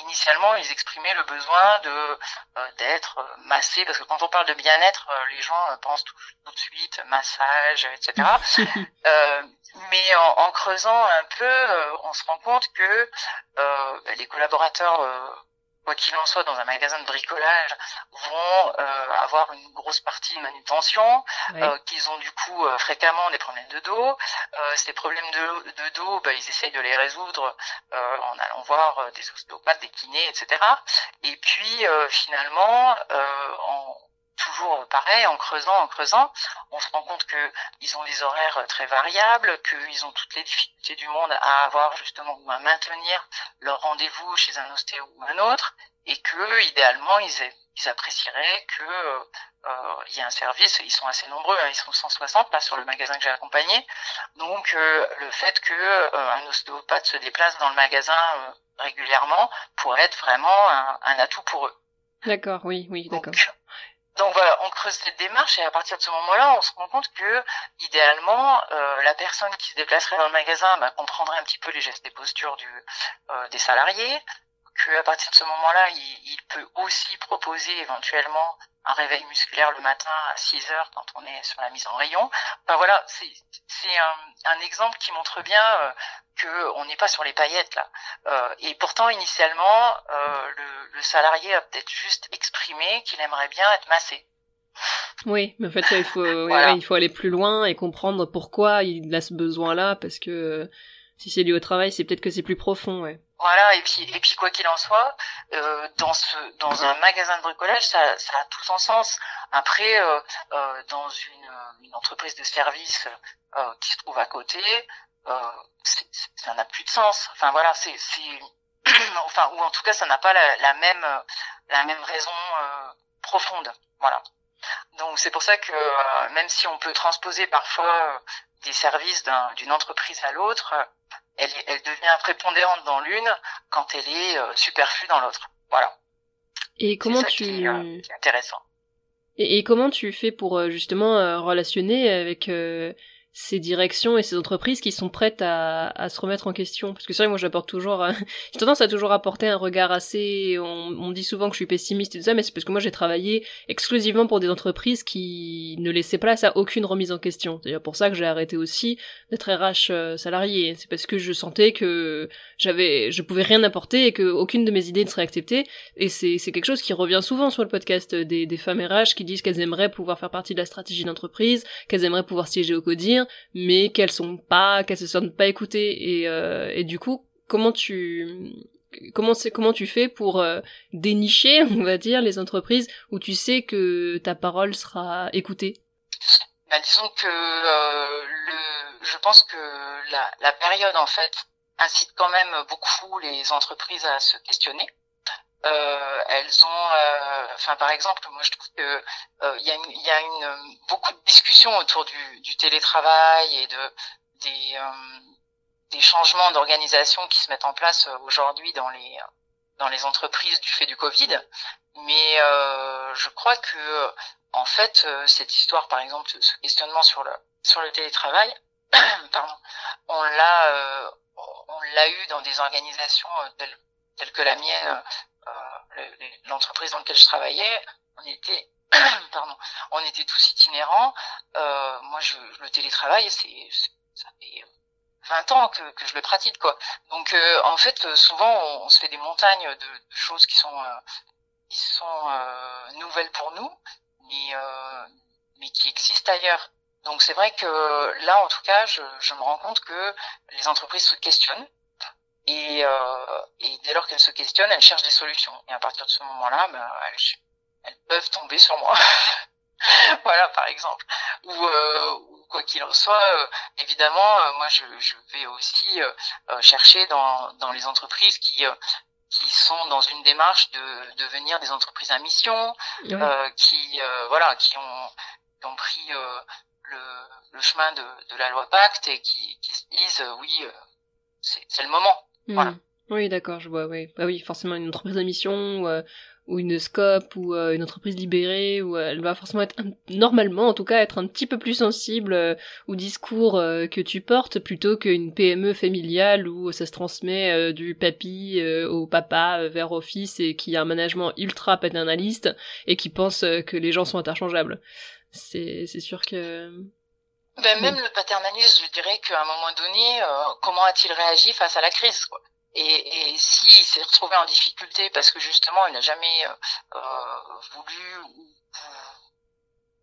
initialement, ils exprimaient le besoin de euh, d'être massés, parce que quand on parle de bien-être, euh, les gens euh, pensent tout, de suite massage, etc. mais en, creusant un peu, on se rend compte que ben, les collaborateurs quoi qu'il en soit, dans un magasin de bricolage, vont euh, avoir une grosse partie de manutention, euh, qu'ils ont du coup euh, fréquemment des problèmes de dos. ces problèmes de, de dos, bah, ils essayent de les résoudre en allant voir des ostéopathes, des kinés, etc. Et puis finalement, en toujours pareil, en creusant, en creusant, on se rend compte que ils ont des horaires très variables, qu'ils ont toutes les difficultés du monde à avoir justement ou à maintenir leur rendez-vous chez un ostéo ou un autre, et que idéalement ils, ils apprécieraient que euh, il y ait un service. Ils sont assez nombreux, hein, ils sont 160 là sur le magasin que j'ai accompagné. Donc euh, le fait que euh, un ostéopathe se déplace dans le magasin euh, régulièrement pourrait être vraiment un, un atout pour eux. D'accord, oui, oui, d'accord. Donc voilà, on creuse cette démarche et à partir de ce moment-là, on se rend compte que idéalement, euh, la personne qui se déplacerait dans le magasin bah, comprendrait un petit peu les gestes et postures euh, des salariés, que à partir de ce moment-là, il, il, peut aussi proposer éventuellement un réveil musculaire le matin à 6 heures quand on est sur la mise en rayon. Enfin voilà, c'est un, un, exemple qui montre bien euh, que on n'est pas sur les paillettes là. Euh, et pourtant, initialement, euh, le, le, salarié a peut-être juste exprimé qu'il aimerait bien être massé. Oui, mais en fait, il faut, il faut aller plus loin et comprendre pourquoi il a ce besoin-là, parce que si c'est lié au travail, c'est peut-être que c'est plus profond, ouais. Voilà, et puis et puis quoi qu'il en soit, euh, dans ce dans un magasin de bricolage, ça, ça a tout son sens. Après, euh, euh, dans une, une entreprise de service euh, qui se trouve à côté, euh, ça n'a plus de sens. Enfin voilà, c'est enfin ou en tout cas ça n'a pas la, même la même raison euh, profonde. Voilà. Donc c'est pour ça que euh, même si on peut transposer parfois des services d'une entreprise à l'autre, elle, elle devient prépondérante dans l'une quand elle est euh, superflue dans l'autre. Voilà. Et comment tu qui, euh, intéressant. Et, et, comment tu fais pour euh, justement euh, relationner avec ces directions et ces entreprises qui sont prêtes à, à se remettre en question Parce que c'est vrai, moi j'apporte toujours, euh, j'ai tendance à toujours apporter un regard assez, on, on, dit souvent que je suis pessimiste et tout ça, mais c'est parce que moi j'ai travaillé exclusivement pour des entreprises qui ne laissaient place à aucune remise en question. C'est pour ça que j'ai arrêté aussi d'être RH euh, salarié. C'est parce que je sentais que j'avais, je pouvais rien apporter et que aucune de mes idées ne serait acceptée. Et c'est, c'est quelque chose qui revient souvent sur le podcast des, des femmes RH qui disent qu'elles aimeraient pouvoir faire partie de la stratégie d'entreprise, qu'elles aimeraient pouvoir siéger au codir mais qu'elles sont pas, qu'elles se sentent pas écoutées. Et, euh, et du coup, comment tu comment c'est comment tu fais pour euh, dénicher, on va dire, les entreprises où tu sais que ta parole sera écoutée? Ben, disons que euh, je pense que la, la période en fait incite quand même beaucoup les entreprises à se questionner euh, elles ont, euh, enfin par exemple, moi je trouve que euh, il y a, une, y a une, beaucoup de discussions autour du, du télétravail et de des, des changements d'organisation qui se mettent en place aujourd'hui dans les dans les entreprises du fait du Covid. Mais je crois que en fait cette histoire, par exemple, ce questionnement sur le sur le télétravail, pardon, on l'a on l'a eu dans des organisations telles que la mienne euh, l'entreprise dans laquelle je travaillais, on était pardon, on était tous itinérants. Euh, moi, je, le télétravail, c'est ça fait 20 ans que, je le pratique, quoi. Donc, euh, en fait, souvent, on, se fait des montagnes de, choses qui sont qui sont nouvelles pour nous, mais mais qui existent ailleurs. Donc c'est vrai que là, en tout cas, je, me rends compte que les entreprises se questionnent et, euh, et dès lors qu'elles se questionnent, elles cherchent des solutions. Et à partir de ce moment-là, ben, elles, elles, peuvent tomber sur moi. voilà, par exemple. Ou, euh, quoi qu'il en soit, euh, évidemment, euh, moi, je, je, vais aussi euh, chercher dans, dans les entreprises qui qui sont dans une démarche de devenir des entreprises à mission, qui voilà, qui ont, qui ont pris le, le, chemin de, de, la loi Pacte et qui, qui se disent oui, c'est le moment. Voilà. Hmm. Oui, d'accord, je vois, oui. Bah oui, forcément une entreprise à mission, ou, euh, ou une scope, ou euh, une entreprise libérée, où elle va forcément être, normalement en tout cas, être un petit peu plus sensible euh, au discours que tu portes, plutôt qu'une PME familiale où ça se transmet du papy au papa vers au fils et qui a un management ultra paternaliste et qui pense que les gens sont interchangeables. C'est sûr que... Ben, même le paternalisme, je dirais qu'à un moment donné, euh, comment a-t-il réagi face à la crise quoi. Et, et s'il s'est retrouvé en difficulté parce que justement il n'a jamais euh, euh voulu ou,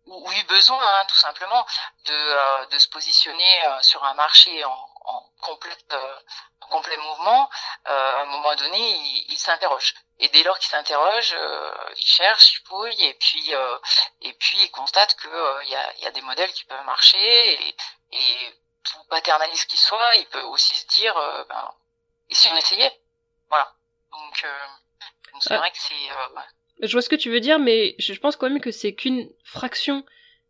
ou, eu besoin, hein, tout simplement, de, euh, de se positionner sur un marché en, en complète, complet mouvement, à un moment donné, il, il s'interroge. Et dès lors qu'il s'interroge, euh, il cherche, il fouille, et puis euh, et puis il constate que euh, il y, a, y, a, des modèles qui peuvent marcher, et, et tout paternaliste qu'il soit, il peut aussi se dire, ben, et si on essayait, voilà. Donc c'est ah. vrai que c'est. Je vois ce que tu veux dire, mais je pense quand même que c'est qu'une fraction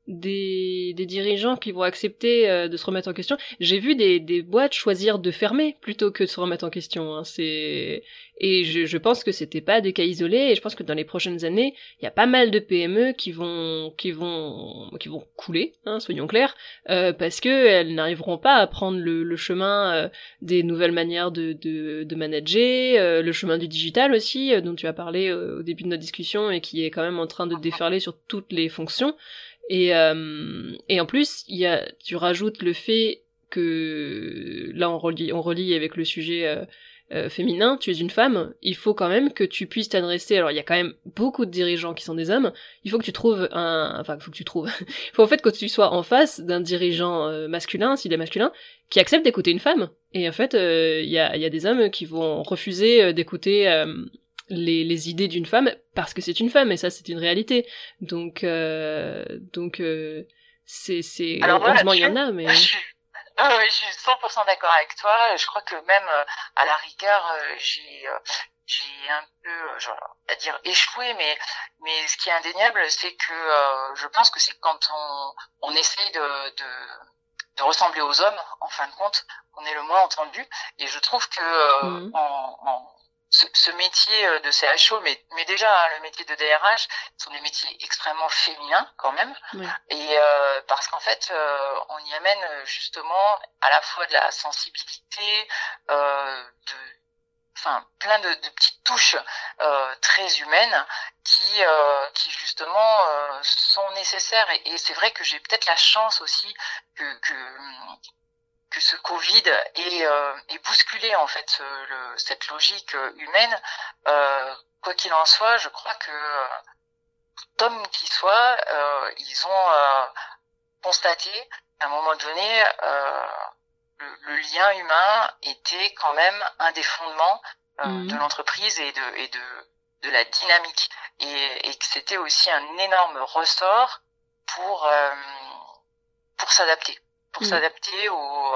des, des dirigeants qui vont accepter euh, de se remettre en question. J'ai vu des, des boîtes choisir de fermer plutôt que de se remettre en question. Hein. C'est et je, je pense que c'était pas des cas isolés. Et je pense que dans les prochaines années, il y a pas mal de PME qui vont qui vont qui vont couler, hein, soyons clairs, euh, parce que elles n'arriveront pas à prendre le, le chemin euh, des nouvelles manières de de, de manager, le chemin du digital aussi, dont tu as parlé au début de notre discussion et qui est quand même en train de déferler sur toutes les fonctions. Et, euh, et en plus, y a, tu rajoutes le fait que là on relie, on relie avec le sujet euh, euh, féminin, tu es une femme, il faut quand même que tu puisses t'adresser. Alors il y a quand même beaucoup de dirigeants qui sont des hommes. Il faut que tu trouves un, enfin il faut que tu trouves. il faut en fait que tu sois en face d'un dirigeant masculin, s'il est masculin, qui accepte d'écouter une femme. Et en fait, il y a, y a des hommes qui vont refuser d'écouter les, les idées d'une femme parce que c'est une femme et ça c'est une réalité. Donc euh, donc euh, c'est c'est heureusement il y en a mais Ah oui, je suis 100% d'accord avec toi. Je crois que même euh, à la rigueur, euh, j'ai j'ai un peu, genre, à dire échoué, mais mais ce qui est indéniable, c'est que je pense que c'est quand on on essaye de, de de ressembler aux hommes, en fin de compte, on est le moins entendu. Et je trouve que mmh. en, en, ce, ce, métier euh, de CHO, mais, mais déjà hein, le métier de DRH, sont des métiers extrêmement féminins quand même, et euh, parce qu'en fait, euh, on y amène justement à la fois de la sensibilité, euh, de, enfin plein de, de petites touches euh, très humaines qui, qui justement sont nécessaires. Et, et c'est vrai que j'ai peut-être la chance aussi que, que que ce Covid ait, euh, bousculé en fait le, cette logique euh, humaine. Euh, quoi qu'il en soit, je crois que tout homme qui soit, euh, ils ont euh, constaté à un moment donné le, le, lien humain était quand même un des fondements mmh. de l'entreprise et de, et de, de la dynamique et, et que c'était aussi un énorme ressort pour pour s'adapter pour mm. s'adapter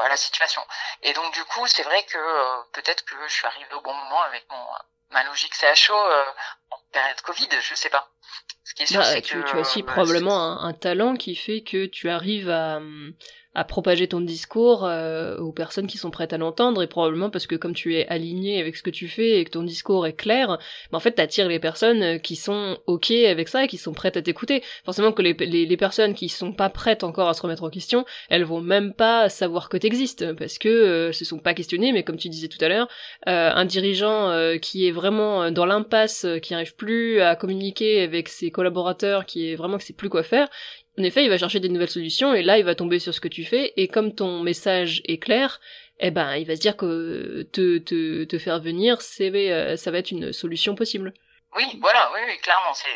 à la situation. Et donc du coup, c'est vrai que euh, peut-être que je suis arrivée au bon moment avec mon ma logique CHO euh, en période Covid, je sais pas. Ce qui est sûr, bah, c'est que tu as aussi euh, probablement un, un, talent qui fait que tu arrives à, à propager ton discours euh, aux personnes qui sont prêtes à l'entendre et probablement parce que comme tu es aligné avec ce que tu fais et que ton discours est clair, bah en fait t'attires les personnes euh, qui sont ok avec ça et qui sont prêtes à t'écouter. Forcément que les, les, personnes qui sont pas prêtes encore à se remettre en question, elles vont même pas savoir que t'existes parce que euh, se sont pas questionnées. Mais comme tu disais tout à l'heure, euh, un dirigeant qui est vraiment dans l'impasse, qui arrive plus à communiquer avec ses collaborateurs, qui est vraiment que c'est plus quoi faire, en effet, il va chercher des nouvelles solutions et là, il va tomber sur ce que tu fais et comme ton message est clair, eh ben, il va se dire que te, te, te faire venir, c'est, euh, ça va être une solution possible. Oui, voilà, oui, oui clairement. C'est,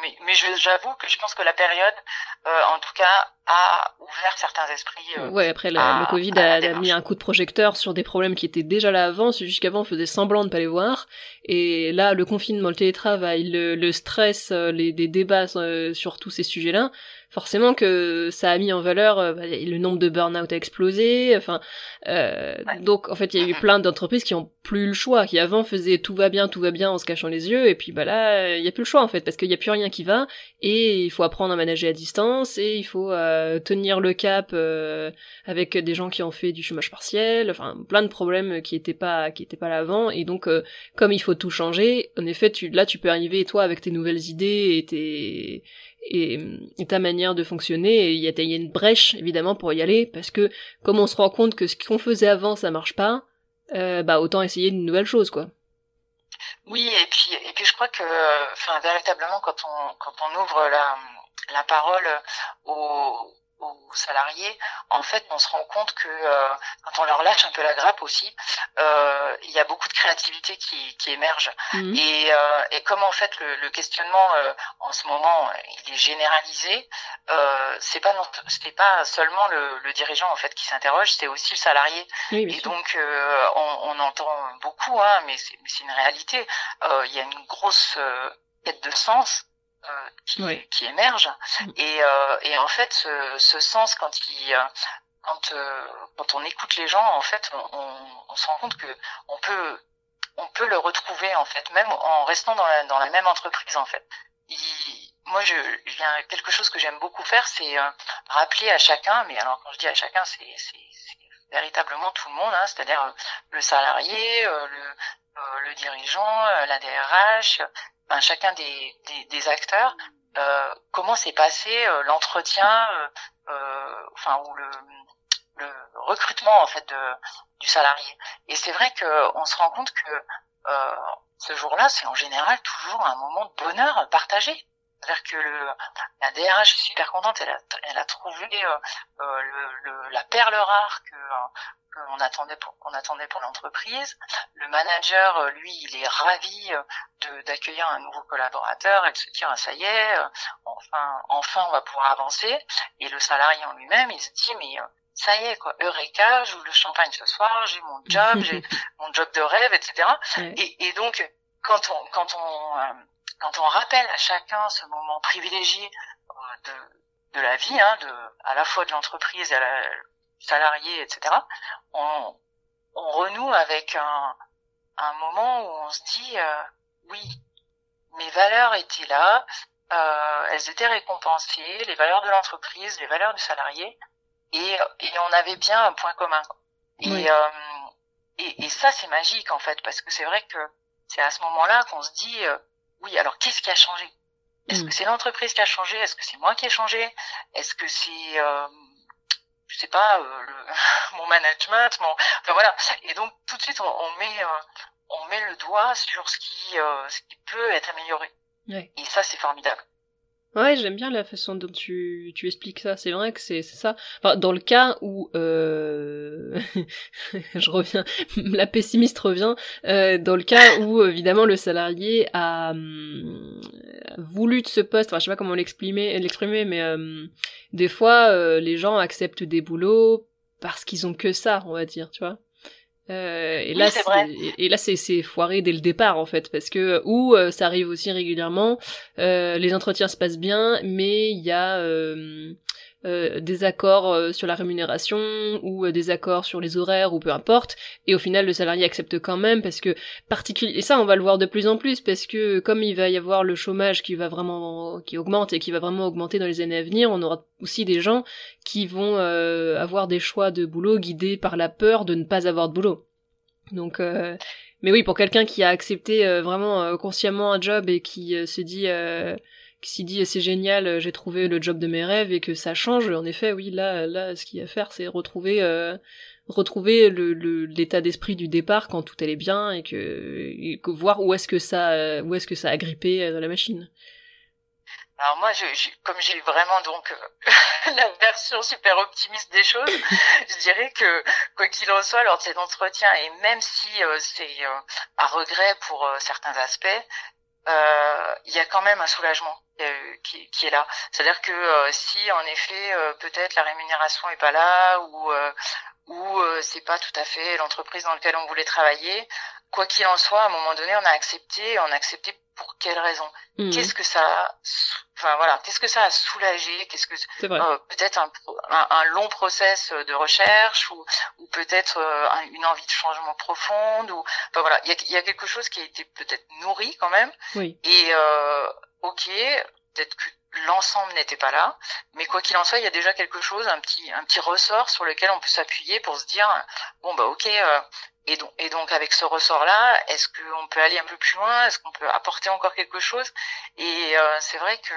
mais, mais j'avoue que je pense que la période, euh, en tout cas, a ouvert certains esprits. Euh, ouais, après le Covid a, mis un coup de projecteur sur des problèmes qui étaient déjà là avant. Jusqu'avant on faisait semblant de pas les voir, et là le confinement, le télétravail, le, le stress, euh, les des débats sur tous ces sujets-là, forcément que ça a mis en valeur euh, bah, le nombre de burn-out a explosé. Enfin, euh, donc en fait, il y a eu plein d'entreprises qui ont plus le choix, qui avant faisaient tout va bien, tout va bien en se cachant les yeux, et puis bah là, il y a plus le choix en fait, parce qu'il y a plus rien qui va, et il faut apprendre à manager à distance, et il faut euh, tenir le cap euh, avec des gens qui ont fait du chômage partiel, enfin plein de problèmes qui étaient pas qui étaient pas là avant, et donc comme il faut tout changer, en effet, tu là tu peux arriver toi avec tes nouvelles idées et tes et, ta manière de fonctionner. il y, a, une brèche évidemment pour y aller parce que comme on se rend compte que ce qu'on faisait avant ça marche pas, euh, bah autant essayer une nouvelle chose quoi. Oui et puis et puis je crois que enfin véritablement quand on quand on ouvre la la parole aux aux salariés, en fait, on se rend compte que euh, quand on leur lâche un peu la grappe aussi, euh, il y a beaucoup de créativité qui, qui émerge. Mhm. Et, euh, et comme en fait le, le questionnement euh, en ce moment il est généralisé, euh, c'est pas c'est pas seulement le, le, dirigeant en fait qui s'interroge, c'est aussi le salarié. et donc on, on, entend beaucoup, hein, mais c'est une réalité. Il y a une grosse quête de sens euh, qui, qui émerge. Et, euh, et en fait, ce, ce, sens, quand il, euh, quand, quand on écoute les gens, en fait, on, on, se rend compte que on peut, on peut le retrouver en fait, même en restant dans la, dans la même entreprise en fait. Il, moi, je, il y a quelque chose que j'aime beaucoup faire, c'est rappeler à chacun, mais alors quand je dis à chacun, c'est véritablement tout le monde, hein, c'est-à-dire le salarié, le, le dirigeant, la DRH, chacun des, des, des acteurs, euh, comment s'est passé euh, l'entretien, euh, euh, enfin ou le, le recrutement en fait de, du salarié. Et c'est vrai qu'on se rend compte que euh, ce jour-là, c'est en général toujours un moment de bonheur partagé. C'est-à-dire que le, la DRH est super contente, elle a, elle a trouvé euh, le, le, la perle rare que, qu'on attendait pour qu'on attendait pour l'entreprise. Le manager, euh, lui, il est ravi euh, de, d'accueillir un nouveau collaborateur et de se dire ah, ça y est, euh, enfin, enfin, on va pouvoir avancer. Et le salarié en lui-même, il se dit mais ça y est quoi, Eureka, j'ouvre le champagne ce soir, j'ai mon job, j'ai mon job de rêve, etc. Et, et, donc quand on quand on quand on rappelle à chacun ce moment privilégié de de la vie, hein, de à la fois de l'entreprise et à la, salariés, etc., on, on renoue avec un, un moment où on se dit euh, oui, mes valeurs étaient là, euh, elles étaient récompensées, les valeurs de l'entreprise, les valeurs du salarié, et, et on avait bien un point commun. Et, euh, et, et, ça, c'est magique en fait, parce que c'est vrai que c'est à ce moment-là qu'on se dit euh, oui, alors qu'est-ce qui a changé? Est-ce mm. que c'est l'entreprise qui a changé? Est-ce que c'est moi qui ai changé? Est-ce que c'est euh, je sais pas, euh, le, mon management, mon, enfin voilà. Et donc tout de suite on, on met, euh, on met le doigt sur ce qui, euh, ce qui peut être amélioré. Ouais. Et ça c'est formidable. Ouais, j'aime bien la façon dont tu, tu expliques ça. C'est vrai que c'est ça. Enfin, dans le cas où euh... je reviens, la pessimiste revient. Euh, dans le cas où évidemment le salarié a hum, voulu de ce poste. Enfin, je sais pas comment l'exprimer, l'exprimer, mais euh, des fois euh, les gens acceptent des boulots parce qu'ils ont que ça, on va dire, tu vois. Euh, et, là, et, là, c'est foiré dès le départ en fait, parce que ou euh, ça arrive aussi régulièrement, euh, les entretiens se passent bien, mais il y a euh, des accords sur la rémunération ou des accords sur les horaires ou peu importe, et au final le salarié accepte quand même parce que particulier et ça on va le voir de plus en plus parce que comme il va y avoir le chômage qui va vraiment qui augmente et qui va vraiment augmenter dans les années à venir, on aura aussi des gens qui vont euh, avoir des choix de boulot guidés par la peur de ne pas avoir de boulot. Donc, euh, mais oui, pour quelqu'un qui a accepté euh, vraiment consciemment un job et qui se dit, qui s'y dit c'est génial, j'ai trouvé le job de mes rêves et que ça change, en effet, oui, là, là, ce qu'il y a à faire, c'est retrouver, retrouver le l'état d'esprit du départ quand tout allait bien et que, et que voir où est-ce que ça, où est-ce que ça a grippé dans la machine. Alors moi, je, comme j'ai vraiment donc euh, la version super optimiste des choses, je dirais que quoi qu'il en soit, lors de cet entretien, et même si euh, c'est euh, à regret pour certains aspects, il y a quand même un soulagement qui, qui, est là. C'est-à-dire que si en effet peut-être la rémunération est pas là ou ou c'est pas tout à fait l'entreprise dans laquelle on voulait travailler, quoi qu'il en soit, à un moment donné, on a accepté, on a accepté pour quelle raison? Mmh. Qu'est-ce que ça, enfin voilà, qu'est-ce que ça a soulagé? Qu'est-ce que euh, peut-être un, un, long process de recherche ou, ou peut-être euh, une envie de changement profonde ou enfin voilà, il y a, y a, quelque chose qui a été peut-être nourri quand même. Oui. Et euh, ok, peut-être que l'ensemble n'était pas là, mais quoi qu'il en soit, il y a déjà quelque chose, un petit un petit ressort sur lequel on peut s'appuyer pour se dire bon bah ok. Euh, et donc, et donc avec ce ressort-là, est-ce qu'on peut aller un peu plus loin? Est-ce qu'on peut apporter encore quelque chose? Et euh, c'est vrai que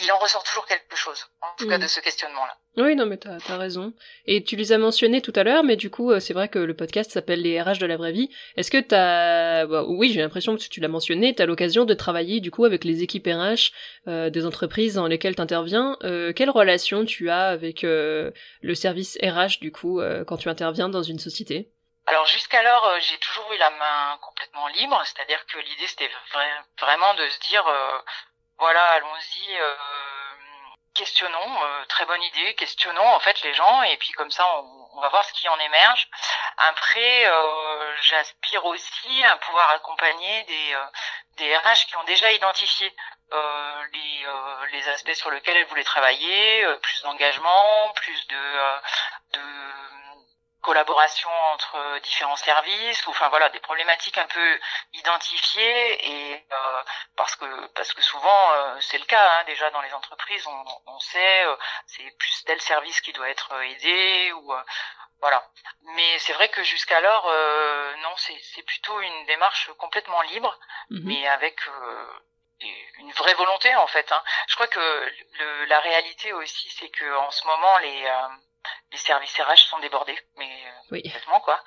il en ressort toujours quelque chose, en tout cas mm. de ce questionnement-là. Oui, non, mais t'as as raison. Et tu les as mentionnés tout à l'heure, mais du coup, euh, c'est vrai que le podcast s'appelle Les RH de la vraie vie. Est-ce que t'as... Bah, oui, j'ai l'impression que tu l'as mentionné, t'as l'occasion de travailler du coup avec les équipes RH euh, des entreprises dans lesquelles t'interviens. Euh, quelle relation tu as avec euh, le service RH du coup quand tu interviens dans une société? Alors jusqu'alors, euh, j'ai toujours eu la main complètement libre, c'est-à-dire que l'idée c'était vraiment de se dire, euh, voilà, allons-y, euh, questionnons, très bonne idée, questionnons en fait les gens, et puis comme ça on, va voir ce qui en émerge. Après, j'aspire aussi à pouvoir accompagner des, des RH qui ont déjà identifié les, les aspects sur lesquels elles voulaient travailler, plus d'engagement, plus de, de collaboration entre différents services ou enfin voilà des problématiques un peu identifiées et euh, parce que parce que souvent euh, c'est le cas hein, déjà dans les entreprises on, on sait euh, c'est plus tel service qui doit être aidé ou voilà mais c'est vrai que jusqu'alors non c'est c'est plutôt une démarche complètement libre mhm. mais avec une vraie volonté en fait. Hein. Je crois que le, la réalité aussi, c'est que en ce moment les les services RH sont débordés, mais euh, oui. quoi.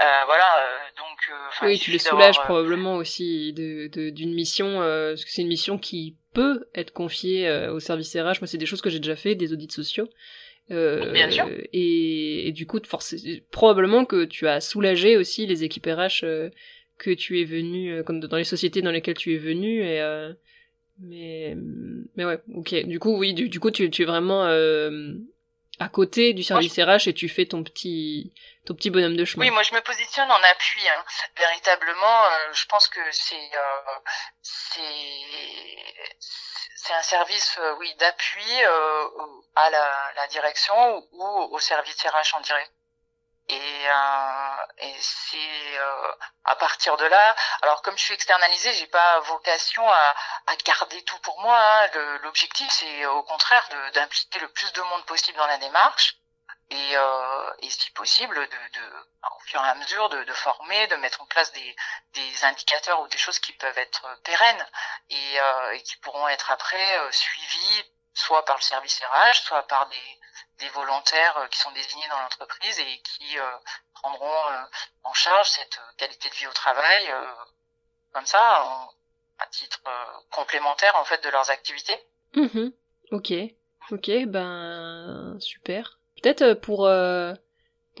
Euh, voilà, euh, donc. oui, tu les soulages probablement aussi de d'une mission, parce que c'est une mission qui peut être confiée aux services RH. Moi, c'est des choses que j'ai déjà fait, des audits sociaux. Bien sûr. Et, du coup, probablement que tu as soulagé aussi les équipes RH que tu es venu, comme dans les sociétés dans lesquelles tu es venu, et mais mais ouais, ok. Du coup, oui, du, du coup, tu, tu es vraiment à côté du service RH et tu fais ton petit ton petit bonhomme de chemin. Oui, moi je me positionne en appui. Hein. Véritablement, euh, je pense que c'est euh, c'est c'est un service euh, oui d'appui euh, à la, la direction ou, au service RH en direct. Et, euh, et c'est euh, à partir de là. Alors comme je suis externalisée, j'ai pas vocation à, à, garder tout pour moi. Hein. L'objectif, c'est au contraire d'impliquer le plus de monde possible dans la démarche. Et, euh, et si possible, de, de, au fur et à mesure, de, de, former, de mettre en place des, des indicateurs ou des choses qui peuvent être pérennes et, euh, et qui pourront être après euh, suivies soit par le service RH, soit par des, des volontaires euh, qui sont désignés dans l'entreprise et qui euh, prendront euh, en charge cette qualité de vie au travail comme ça à titre complémentaire en fait de leurs activités. Mmh ok, ok, ben super. Peut-être pour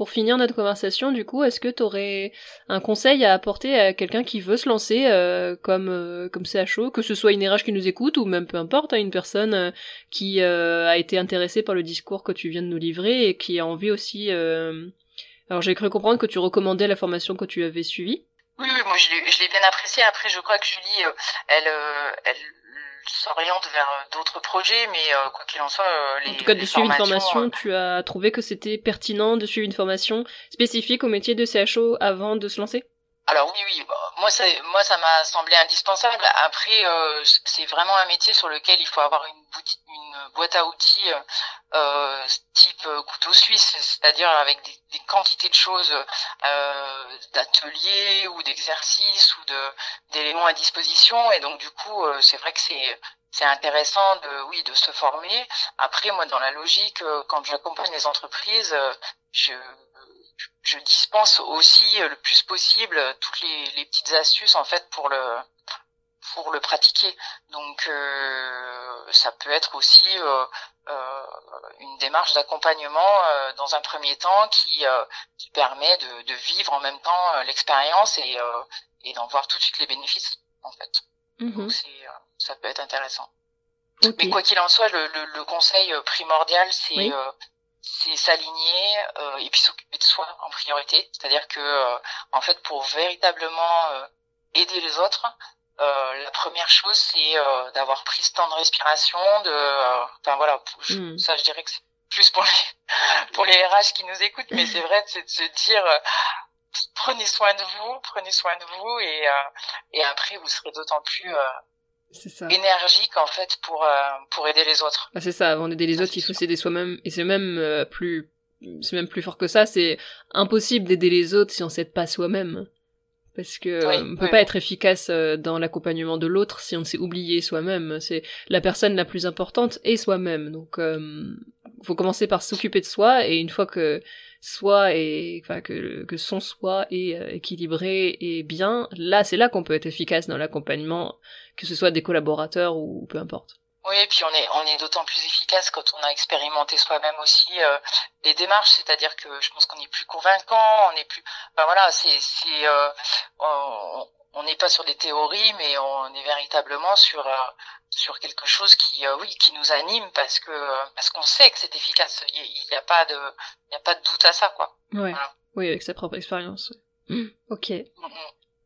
pour finir notre conversation, du coup, est-ce que tu aurais un conseil à apporter à quelqu'un qui veut se lancer euh, comme euh, comme CHO, que ce soit une RH qui nous écoute ou même peu importe, hein, une personne euh, qui a été intéressée par le discours que tu viens de nous livrer et qui a envie aussi. Alors j'ai cru comprendre que tu recommandais la formation que tu avais suivie. Oui, oui, moi je l'ai bien apprécié. Après, je crois que Julie, elle, elle s'oriente vers euh, d'autres projets, mais euh, quoi qu'il en soit, euh, les, en tout cas de suivre une formation, tu as trouvé que c'était pertinent de suivre une formation spécifique au métier de CHO avant de se lancer? Alors oui, oui, bah, moi moi ça m'a semblé indispensable. Après, euh, c'est vraiment un métier sur lequel il faut avoir une, une boîte à outils euh, type couteau suisse, c'est-à-dire avec des, quantités de choses, euh, d'ateliers ou d'exercices ou d'éléments à disposition. Et donc du coup, euh, c'est vrai que c'est c'est intéressant de oui de se former. Après, moi dans la logique, euh, quand j'accompagne les entreprises, je je dispense aussi euh, le plus possible euh, toutes les, les, petites astuces en fait pour le pour le pratiquer. Donc euh, ça peut être aussi euh, euh, une démarche d'accompagnement euh, dans un premier temps qui, qui permet de, de, vivre en même temps l'expérience et, et d'en voir tout de suite les bénéfices en fait. Mhm. Donc c'est, ça peut être intéressant. Mais quoi qu'il en soit, le, le, le conseil primordial, c'est c'est s'aligner euh, et puis s'occuper de soi en priorité. C'est-à-dire que euh, en fait, pour véritablement euh, aider les autres, la première chose c'est d'avoir pris ce temps de respiration, de, enfin voilà, hmm. ça je dirais que c'est plus pour les pour les RH qui nous écoutent, mais c'est vrai, c'est de se dire prenez soin de vous, prenez soin de vous et et après vous serez d'autant plus ça. énergique en fait pour euh, pour aider les autres. Ah, c'est ça, avant d'aider les autres, il faut s'aider soi-même et c'est même euh, plus c'est même plus fort que ça, c'est impossible d'aider les autres si on s'aide pas soi-même. Parce que on peut pas être efficace euh, dans l'accompagnement de l'autre si on s'est oublié soi-même. C'est la personne la plus importante et soi-même. Donc, euh, faut commencer par s'occuper de soi et une fois que soi et enfin que, que son soi est euh, équilibré et bien, là c'est là qu'on peut être efficace dans l'accompagnement, que ce soit des collaborateurs ou peu importe. Oui, et puis on est on est d'autant plus efficace quand on a expérimenté soi-même aussi euh, les démarches, c'est-à-dire que je pense qu'on est plus convaincant, on est plus, ben voilà, c'est c'est euh, on n'est pas sur des théories, mais on est véritablement sur euh, sur quelque chose qui oui qui nous anime parce que parce qu'on sait que c'est efficace. Il n'y a, pas de il y a pas de doute à ça quoi. Ouais. Oui, avec sa propre expérience. Ok.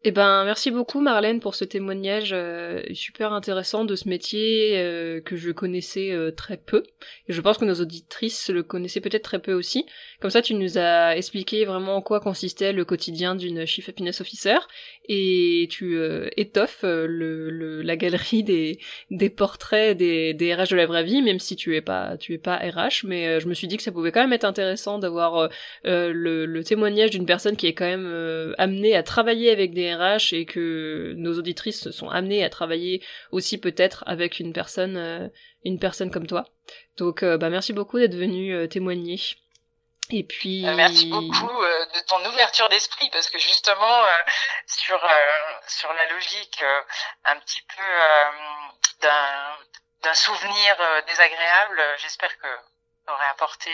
Eh ben, merci beaucoup Marlène pour ce témoignage euh, super intéressant de ce métier euh, que je connaissais euh, très peu. Et je pense que nos auditrices le connaissaient peut-être très peu aussi. Comme ça, tu nous as expliqué vraiment en quoi consistait le quotidien d'une Chief Happiness Officer et tu étoffes le, la galerie des, des portraits des, des RH de la vraie vie, même si tu es pas tu es pas RH. Mais je me suis dit que ça pouvait quand même être intéressant d'avoir le, le témoignage d'une personne qui est quand même amenée à travailler avec des et que nos auditrices sont amenées à travailler aussi peut-être avec une personne, euh, une personne comme toi. Donc, euh, bah, merci beaucoup d'être venu euh, témoigner. Et puis. Merci beaucoup de ton ouverture d'esprit parce que justement sur sur la logique un petit peu d'un d'un souvenir désagréable, j'espère que aurait apporté.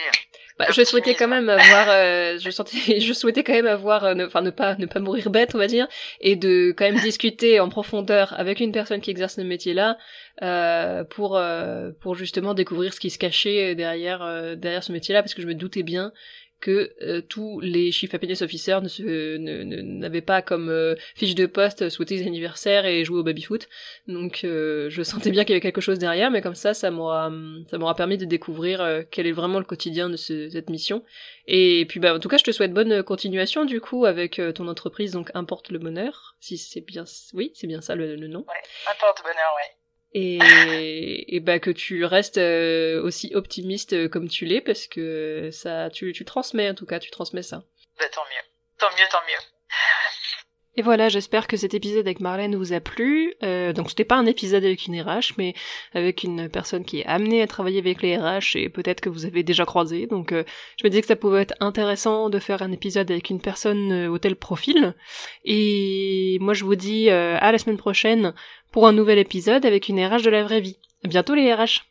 Bah, je souhaitais quand même avoir, euh, je sentais, je souhaitais quand même avoir, euh, enfin ne, pas ne pas mourir bête, on va dire, et de quand même discuter en profondeur avec une personne qui exerce ce métier-là, euh, pour euh, pour justement découvrir ce qui se cachait derrière derrière ce métier-là, parce que je me doutais bien que euh, tous les Chief Happiness Officers ne n'avaient pas comme euh, fiche de poste souhaiter les anniversaires et jouer au baby-foot. Donc euh, je sentais bien qu'il y avait quelque chose derrière, mais comme ça, ça m'aura ça m'aura permis de découvrir quel est vraiment le quotidien de cette mission. Et puis bah en tout cas, je te souhaite bonne continuation du coup avec ton entreprise donc Importe le bonheur, si c'est bien oui, c'est bien ça le, le nom. Ouais, Importe bonheur, ouais et, et bah que tu restes euh, aussi optimiste euh, comme tu l'es parce que ça tu, tu transmets en tout cas tu transmets ça. Bah, tant mieux, tant mieux, tant mieux. Et voilà, j'espère que cet épisode avec Marlène vous a plu. Euh, donc c'était pas un épisode avec une RH, mais avec une personne qui est amenée à travailler avec les RH et peut-être que vous avez déjà croisé. Donc euh, je me disais que ça pouvait être intéressant de faire un épisode avec une personne euh, au tel profil. Et moi je vous dis à la semaine prochaine pour un nouvel épisode avec une RH de la vraie vie. À bientôt les RH